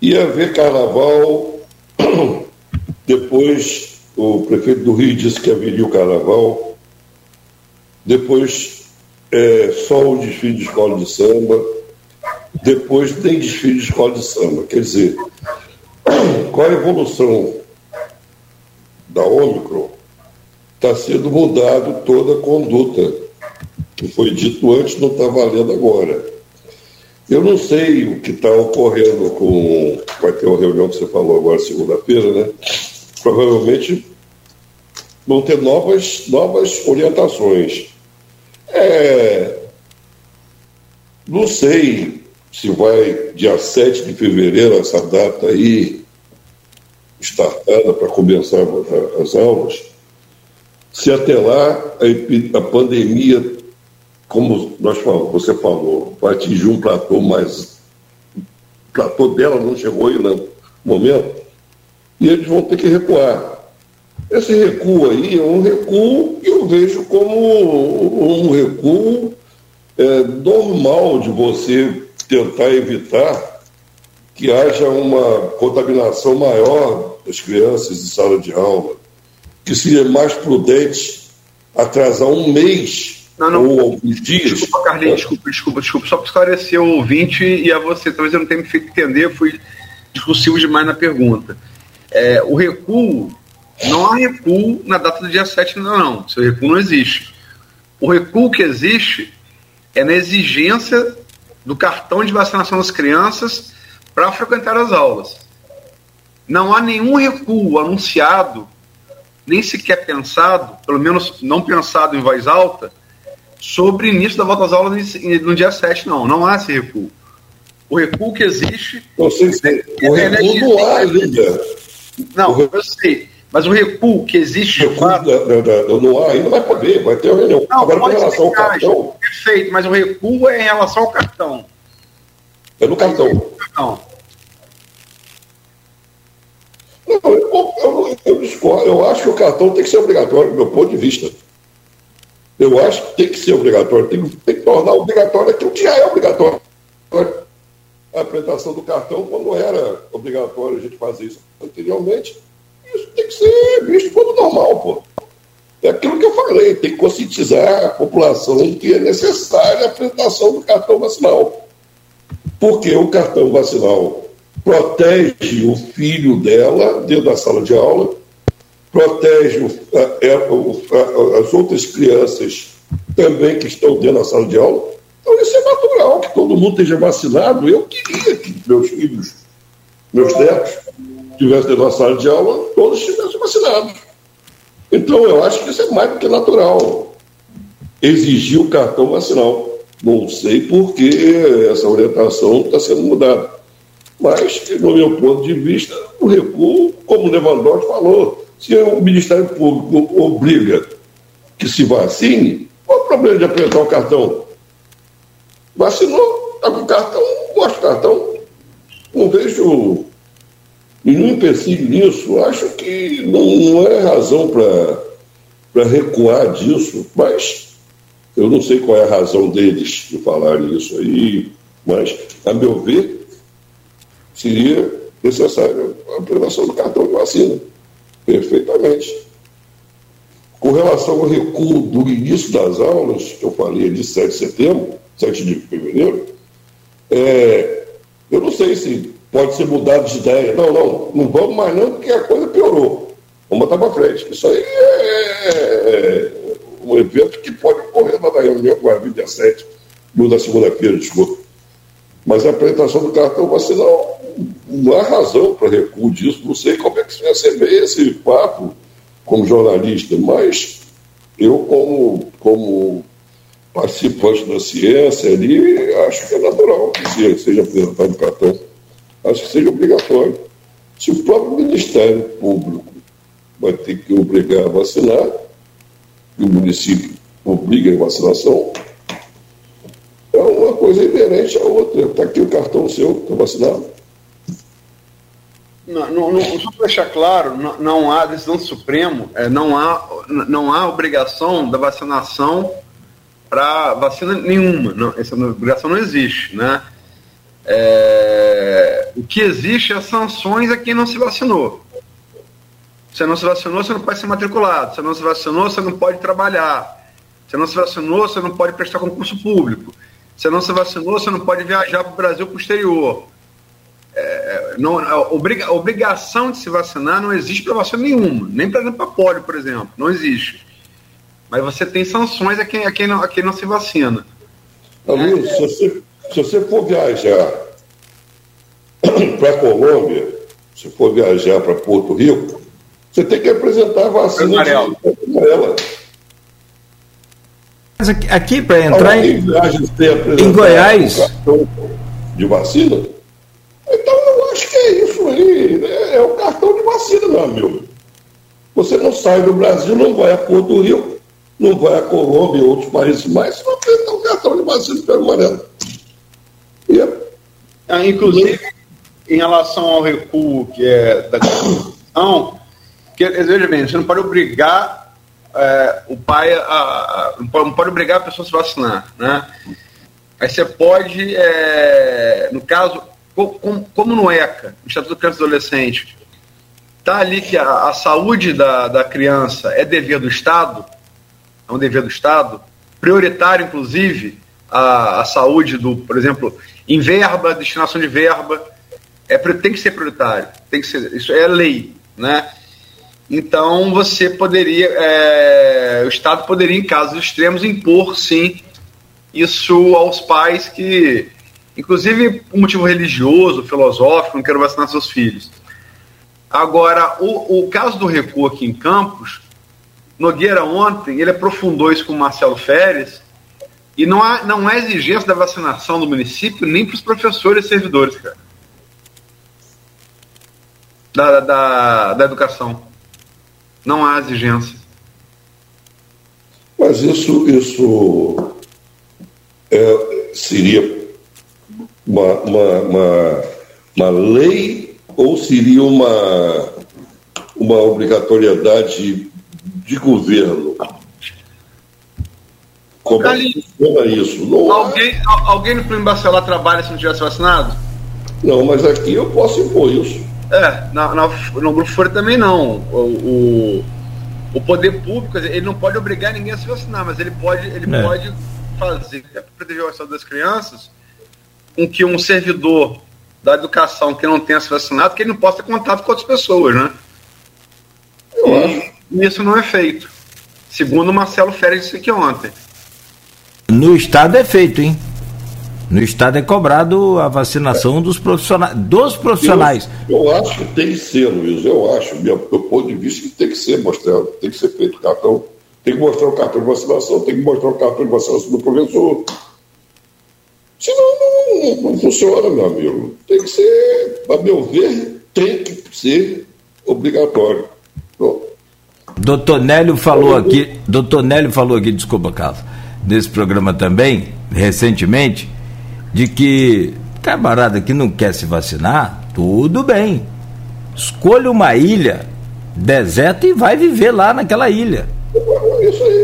Ia ver carnaval, [clears throat] depois o prefeito do Rio disse que haveria o carnaval, depois é, só o desfile de escola de samba, depois tem desfile de escola de samba. Quer dizer, [clears throat] com a evolução da Ômicron, está sendo mudado toda a conduta. Que foi dito antes não está valendo agora. Eu não sei o que está ocorrendo com. Vai ter uma reunião que você falou agora, segunda-feira, né? Provavelmente vão ter novas, novas orientações. É, não sei se vai dia 7 de fevereiro, essa data aí, startada para começar as aulas, se até lá a pandemia, como nós falamos, você falou, vai atingir um platô mais. O platô dela não chegou aí no momento, e eles vão ter que recuar. Esse recuo aí é um recuo que eu vejo como um recuo é, normal de você tentar evitar que haja uma contaminação maior das crianças em sala de aula, que seria mais prudente atrasar um mês não, não. ou alguns dias. Desculpa, Carlinhos, desculpa, desculpa, desculpa. Só para esclarecer o ouvinte e a você, talvez eu não tenha me feito entender, fui discursivo demais na pergunta. É, o recuo não há recuo na data do dia 7 ainda não. Seu recuo não existe. O recuo que existe é na exigência do cartão de vacinação das crianças para frequentar as aulas. Não há nenhum recuo anunciado, nem sequer pensado, pelo menos não pensado em voz alta, sobre o início da volta às aulas no dia 7, não. Não há esse recuo. O recuo que existe. Não sei se é, o recuo não há ainda. Não, eu sei. Mas o recuo que existe. Recuo fato, da, da, da, no ar ainda vai poder, vai ter reunião. Não, Agora, com relação ao cartão. Perfeito, mas o recuo é em relação ao cartão. É no cartão. Não. Não, eu, eu, eu, discordo. Eu acho que o cartão tem que ser obrigatório, do meu ponto de vista. Eu acho que tem que ser obrigatório, tem, tem que tornar obrigatório aquilo que já é obrigatório. A apresentação do cartão, quando era obrigatório a gente fazer isso anteriormente, isso tem que ser visto como normal, pô. É aquilo que eu falei, tem que conscientizar a população que é necessária a apresentação do cartão vacinal. Porque o cartão vacinal protege o filho dela dentro da sala de aula, protege a, as outras crianças também que estão dentro da sala de aula. Então isso é natural, que todo mundo esteja vacinado. Eu queria que meus filhos, meus netos, tivesse dentro da sala de aula, todos estivessem vacinados. Então, eu acho que isso é mais do que natural. Exigir o cartão vacinal. Não sei por que essa orientação está sendo mudada. Mas, no meu ponto de vista, o recuo, como o Lewandowski falou, se o Ministério Público obriga que se vacine, qual o problema de apresentar o cartão? Vacinou, está com o cartão, mostra o cartão. Não vejo nenhum empecilho nisso. Acho que não, não é razão para recuar disso, mas Eu não sei qual é a razão deles de falarem isso aí, mas, a meu ver, seria necessária a aprovação do cartão de vacina. Perfeitamente. Com relação ao recuo do início das aulas, que eu falei de 7 de setembro, 7 de fevereiro, é, eu não sei se pode ser mudado de ideia. Não, não, não vamos mais não, porque a coisa piorou. Vamos botar para frente. Isso aí é, é, um evento que pode ocorrer na reunião com a 27, no da segunda-feira, desculpa. Mas a apresentação do cartão vacinal não há razão para recuo disso. Não sei como é que vai ser esse papo como jornalista, mas eu, como, como participante da ciência ali, acho que é natural que seja apresentado o cartão. Acho que seja obrigatório. Se o próprio Ministério Público vai ter que obrigar a vacinar, e o município obriga a vacinação, é uma coisa inerente à outra. Está aqui o cartão seu, está vacinado. Não, não, não, só para deixar claro, não, não, há decisão do Supremo, é, não, há, não há obrigação da vacinação para vacina nenhuma. Não, essa obrigação não existe. Né? É, o que existe é sanções a quem não se vacinou. Você não se vacinou, você não pode ser matriculado. Você não se vacinou, você não pode trabalhar. Você não se vacinou, você não pode prestar concurso público. Você não se vacinou, você não pode viajar para o Brasil posterior é, não, a, obriga, obrigação de se vacinar não existe para vacina nenhuma, nem para exemplo para polio, por exemplo, não existe. Mas você tem sanções a quem, a quem, não, a quem não se vacina. Amigo, é. se, você, se você for viajar [clears throat] para a Colômbia, se for viajar para Porto Rico, você tem que apresentar a vacina amarela. Mas aqui, aqui para entrar em, em Goiás. De vacina? Que é. É, é o cartão de vacina, meu amigo. Você não sai do Brasil, não vai a Porto Rico, não vai a Colômbia e outros países mais, se não tem um cartão de vacina permanente. E é... ah, inclusive, em relação ao recuo que é da Constituição, que, veja bem, você não pode obrigar é, o pai a, a, não, pode, não pode obrigar a pessoa a se vacinar, né? Aí você pode, é, no caso, como, como no ECA, Estatuto da Criança e Adolescente, está ali que a, a, saúde da, da criança é dever do Estado, é um dever do Estado, prioritário, inclusive, a, a saúde do, por exemplo, em verba, destinação de verba, é, tem que ser prioritário, tem que ser, isso é lei, né? Então você poderia, é, o Estado poderia, em casos extremos, impor sim isso aos pais que inclusive por motivo religioso, filosófico, não quero vacinar seus filhos. Agora, o, o caso do recuo aqui em Campos, Nogueira ontem, ele aprofundou isso com o Marcelo Férez, e não há, não há exigência da vacinação do município nem para os professores e servidores, cara. Da, da, da educação. Não há exigência. Mas isso, isso é, seria uma, uma, uma, uma lei ou seria uma, uma obrigatoriedade de governo? Como é que funciona isso? Não alguém, há... alguém no Primo Bacelar trabalha se não tivesse vacinado? Não, mas aqui eu posso impor isso. É, na, na, no Grupo Folha também não. O, o, o, poder público, ele não pode obrigar ninguém a se vacinar, mas ele pode, ele é. pode fazer, para proteger a saúde das crianças, com que um servidor da educação que não tenha se vacinado, que ele não possa ter contato com outras pessoas, né? Eu acho. E isso não é feito. Segundo o Marcelo Férez disse aqui ontem. No estado é feito, hein? No estado é cobrado a vacinação dos profissionais. Dos profissionais. Eu, eu acho que tem que ser, Luiz. Eu acho, meu, meu ponto de vista, que tem que ser mostrado, tem que ser feito o cartão. Tem que mostrar o cartão de vacinação, tem que mostrar o cartão de vacinação do professor. Senão não, não funciona, meu amigo. Tem que ser, a meu ver, tem que ser obrigatório. Pronto. Doutor Nélio falou aqui, doutor Nélio falou aqui, desculpa, Carlos, nesse programa também, recentemente, de que camarada que não quer se vacinar, tudo bem. Escolha uma ilha deserta e vai viver lá naquela ilha. Isso aí.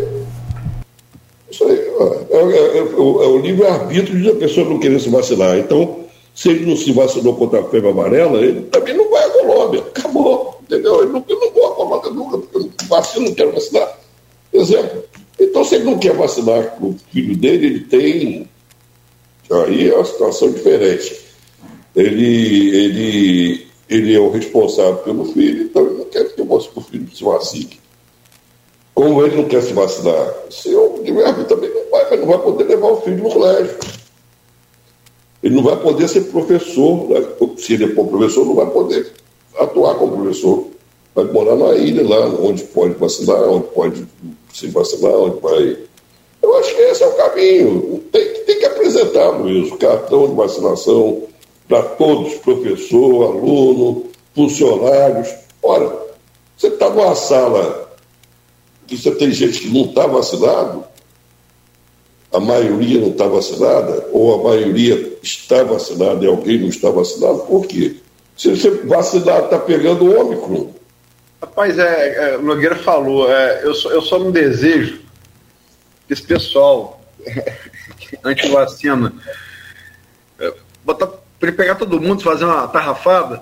É, é, é, o livre-arbítrio de a pessoa não querer se vacinar. Então, se ele não se vacinou contra a febre amarela, ele também não vai à Colômbia. Acabou. Entendeu? Ele não, eu não vou à Colômbia nunca, porque eu não vacino, não quero vacinar. Exemplo. Então, se ele não quer vacinar o filho dele, ele tem. Aí é uma situação diferente. Ele, ele, ele é o responsável pelo filho, então ele não quer que o filho se vacine. Como ele não quer se vacinar, se eu tiver, também não vai, mas não vai poder levar o filho no colégio. Ele não vai poder ser professor, né? se ele for professor, não vai poder atuar como professor. Vai morar na ilha lá, onde pode vacinar, onde pode se vacinar, onde vai. Eu acho que esse é o caminho. Tem, tem que apresentar, Luiz, o cartão de vacinação para todos, professor, aluno, funcionários. Ora, você está numa sala que você tem gente que não está vacinado, a maioria não está vacinada, ou a maioria está vacinada e alguém não está vacinado, por quê? Se você vacinar, está pegando o Ômicron. Rapaz, é, é, o Nogueira falou, é, eu, só, eu só não desejo que esse pessoal [laughs] anti-vacina é, botar, pegar todo mundo, fazer uma tarrafada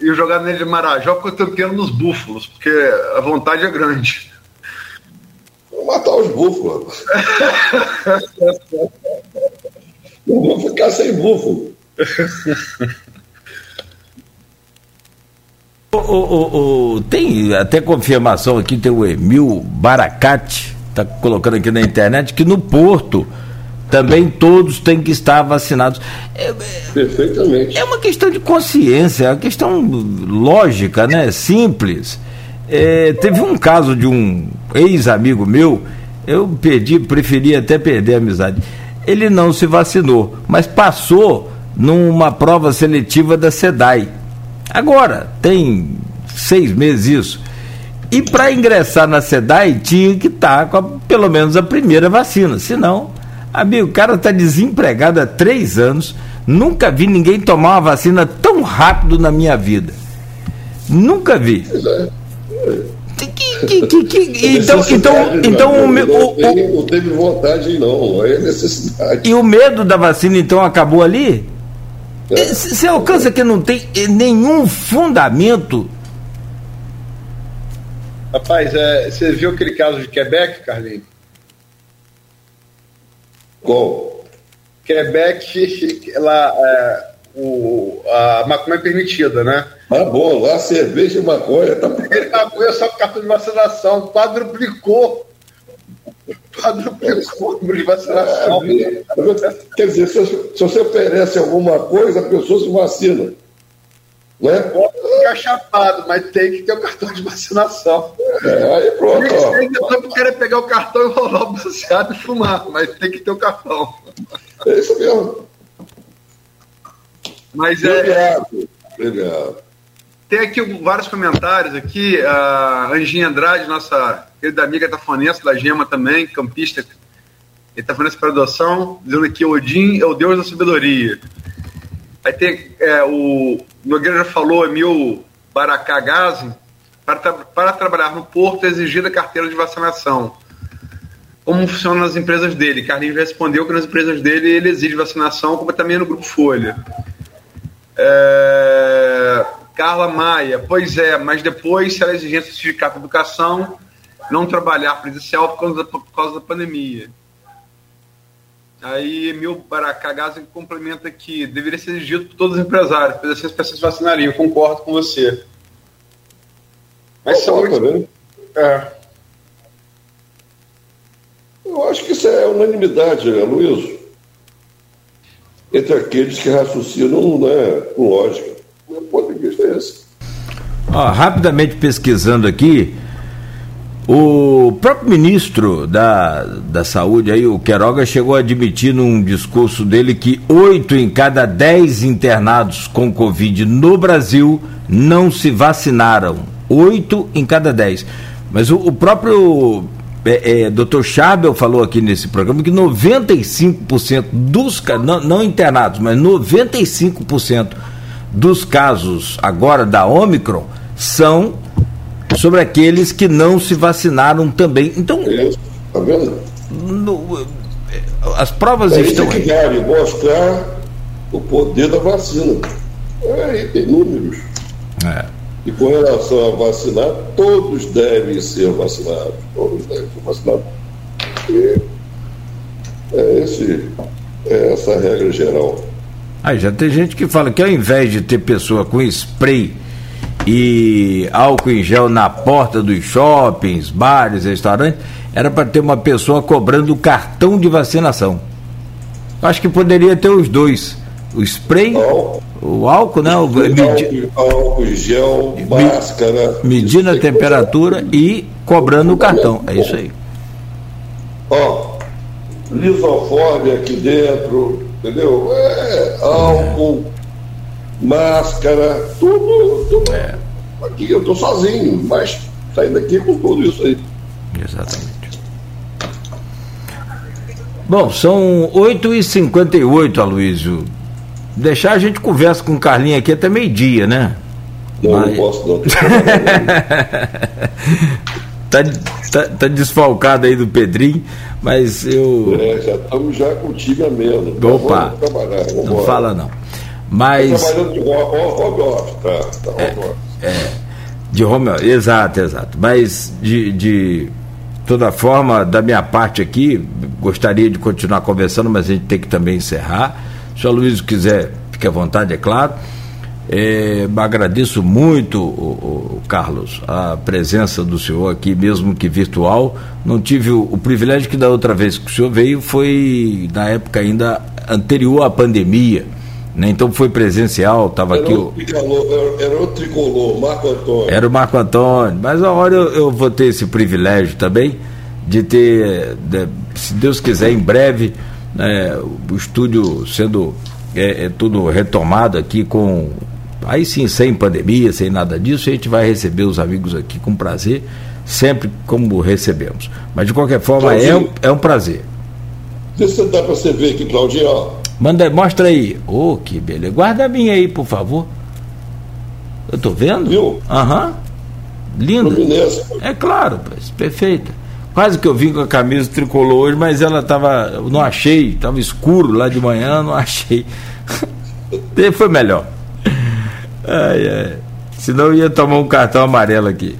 e jogar nele de Marajó porque eu quero nos búfalos, porque a vontade é grande. Vou matar os búfalos. Não vou ficar sem búfalo. O, o, o, tem até confirmação aqui, tem o Emil Baracate, está colocando aqui na internet, que no Porto também todos têm que estar vacinados. É, Perfeitamente. É uma questão de consciência, é uma questão lógica, né? Simples. É, teve um caso de um ex-amigo meu, eu perdi, preferi até perder a amizade. Ele não se vacinou, mas passou numa prova seletiva da SEDAI Agora, tem seis meses isso. E para ingressar na SEDAI tinha que estar tá com a, pelo menos a primeira vacina. Senão, amigo, o cara está desempregado há três anos. Nunca vi ninguém tomar uma vacina tão rápido na minha vida. Nunca vi. Que, que, que, [laughs] então, então, então o, o, não teve vontade, não, é necessidade. E o medo da vacina, então, acabou ali? Você alcança que não tem nenhum fundamento. Rapaz, é, você viu aquele caso de Quebec, Carlinhos? Qual? Quebec, lá, é, o, a maconha é permitida, né? Ah, bom, lá cerveja e maconha. Tá... Ele maconha só com cartão de vacinação, quadruplicou quadruplicou o número de vacinação. É, quer dizer, se, se, você oferece alguma coisa, a pessoa se vacina. Né? Pode ficar chapado, mas tem que ter o cartão de vacinação. É, aí pronto. Eu querer pegar o cartão e rolar o baseado e fumar, mas tem que ter o cartão. É isso mesmo. Mas é. Obrigado. Obrigado. Tem aqui vários comentários aqui. A Anginha Andrade, nossa querida amiga tafonense da Gema também, campista e tafonense para adoção, dizendo que Odin é o deus da sabedoria. Aí tem é, o Nogueira falou, Emil Baracagazi, para, tra para trabalhar no porto exigir a carteira de vacinação. Como funciona nas empresas dele? Carlinhos respondeu que nas empresas dele ele exige vacinação, como também no Grupo Folha. É... Carla Maia, pois é, mas depois, se ela exigência do Sindicato de Educação, não trabalhar presencial por causa da, por causa da pandemia. Aí Emil Baracagazzi complementa que deveria ser exigido por todos os empresários, pois assim as pessoas se vacinariam. Concordo com você. Mas são muito... Né? É. Eu acho que isso é unanimidade, né, Luiz? Entre aqueles que raciocinam né, com lógica. Meu ponto de vista é esse. Ó, rapidamente pesquisando aqui, o próprio ministro da, da Saúde, aí, o Queiroga, chegou a admitir num discurso dele que oito em cada dez internados com Covid no Brasil não se vacinaram. Oito em cada dez. Mas o, o próprio é, é, Dr. Chabel falou aqui nesse programa que 95% dos não, não internados, mas 95% dos casos agora da Omicron são sobre aqueles que não se vacinaram também. Então, tá vendo? no, as provas é estão. Isso que vale mostrar o poder da vacina. É, aí tem números. É. E com relação a vacinar, todos devem ser vacinados. Todos devem ser vacinados. E é, esse, é essa a regra geral. Aí já tem gente que fala que ao invés de ter pessoa com spray e álcool em gel na porta dos shoppings, bares, restaurantes, era para ter uma pessoa cobrando o cartão de vacinação. Acho que poderia ter os dois. O spray, o álcool, né? O, medi... álcool, gel, máscara. Medindo a temperatura e cobrando o cartão. É isso aí. Ó, lisoforme aqui dentro, entendeu? É, álcool, máscara, tudo, tudo. É. Aqui eu tô sozinho, mas saindo daqui com tudo isso aí. Exatamente. Bom, são 8h58, Aloysio. Deixar a gente conversa com o Carlinho aqui até meio-dia, né? Não, Mas... não posso não. [laughs] tá, tá, tá, desfalcado aí do Pedrinho, mas eu. É, já estamos já contigo mesmo. Opa! Vamos trabalhar, vamos não fala não. Mas. Trabalhando de home office, tá? tá é, é, de home office, exato, exato. Mas de, de toda forma, da minha parte aqui, gostaria de continuar conversando, mas a gente tem que também encerrar. Se o Luiz quiser, fique à vontade, é claro. É, agradeço muito, o, o, Carlos, a presença do senhor aqui, mesmo que virtual. Não tive o, o, privilégio que da outra vez que o senhor veio foi na época ainda anterior à pandemia. Né? Então foi presencial, estava aqui. O, era, era o tricolor, Marco Antônio. Era o Marco Antônio. Mas a hora eu, eu vou ter esse privilégio também de ter, de, se Deus quiser, em breve, né, o estúdio sendo é, é, tudo retomado aqui com. Aí sim, sem pandemia, sem nada disso, a gente vai receber os amigos aqui com prazer, sempre como recebemos. Mas de qualquer forma, é um, é um prazer. Deixa eu dar para você ver aqui, Claudinho. Manda, mostra aí. Ô, oh, que beleza. Guarda a minha aí, por favor. Eu tô vendo? Viu? Aham. Uhum. Linda. É claro, perfeita. Quase que eu vim com a camisa tricolor hoje, mas ela tava. Não achei, tava escuro lá de manhã, não achei. [laughs] Foi melhor. Ai, ai. Senão eu ia tomar um cartão amarelo aqui.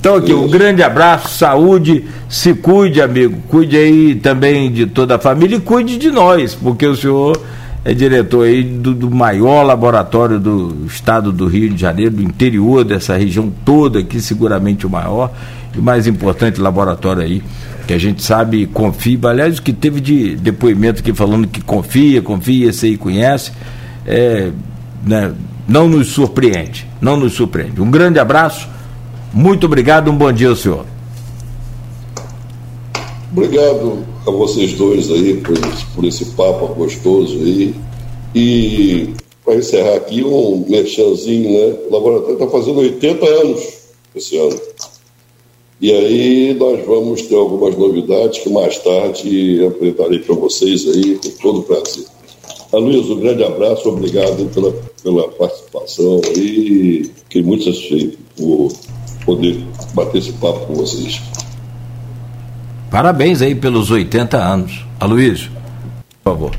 Então aqui, um grande abraço, saúde, se cuide, amigo. Cuide aí também de toda a família e cuide de nós, porque o senhor é diretor aí do, do, maior laboratório do estado do Rio de Janeiro, do interior dessa região toda, aqui seguramente o maior e mais importante laboratório aí, que a gente sabe confia. Aliás, o que teve de depoimento aqui falando que confia, confia, sei e conhece, é, né, não nos surpreende, não nos surpreende. Um grande abraço, muito obrigado, um bom dia senhor. Obrigado a vocês dois aí por, por esse papo gostoso aí. E para encerrar aqui, um merchanzinho, né? O laboratório está fazendo 80 anos esse ano. E aí nós vamos ter algumas novidades que mais tarde apresentarei para vocês aí com todo prazer. Aloysio, um grande abraço, obrigado pela, pela participação e fiquei muito satisfeito por poder bater esse papo com vocês. Parabéns aí pelos 80 anos. Aloysio, por favor.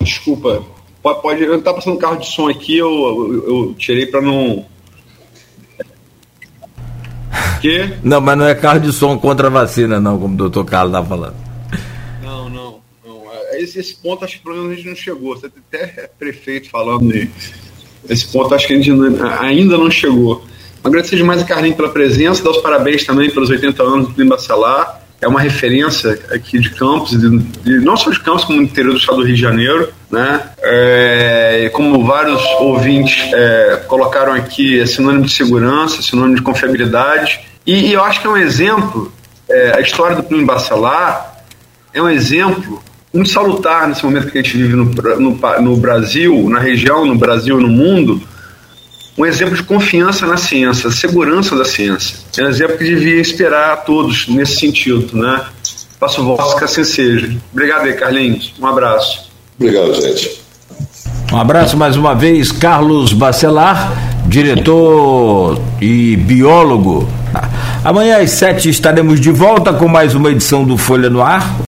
Desculpa, pode, eu tá passando carro de som aqui, eu, eu, eu tirei para não [laughs] quê? Não, mas não é carro de som contra a vacina, não, como o doutor Carlos está falando. Não, não, não. É, esse, esse ponto acho que pelo menos a gente não chegou. Você tem até prefeito falando aí. Esse ponto acho que a gente ainda não chegou. Agradecer demais a Carlinhos pela presença, dar os parabéns também pelos 80 anos do Clima Salar. É uma referência aqui de Campos, de, de, não só de Campos, como do interior do estado do Rio de Janeiro. Né? É, como vários ouvintes é, colocaram aqui, é sinônimo de segurança, sinônimo de confiabilidade e, e eu acho que é um exemplo, é, a história do Plínio Bacelar é um exemplo muito salutar nesse momento que a gente vive no, no, no Brasil, na região, no Brasil no mundo, um exemplo de confiança na ciência, segurança da ciência. É um exemplo que devia inspirar a todos nesse sentido, né? Faço voz que assim seja. Obrigado aí, Carlinhos. Um abraço. Obrigado, gente. Um abraço mais uma vez, Carlos Bacelar, diretor e biólogo Amanhã às sete estaremos de volta com mais uma edição do Folha no Ar.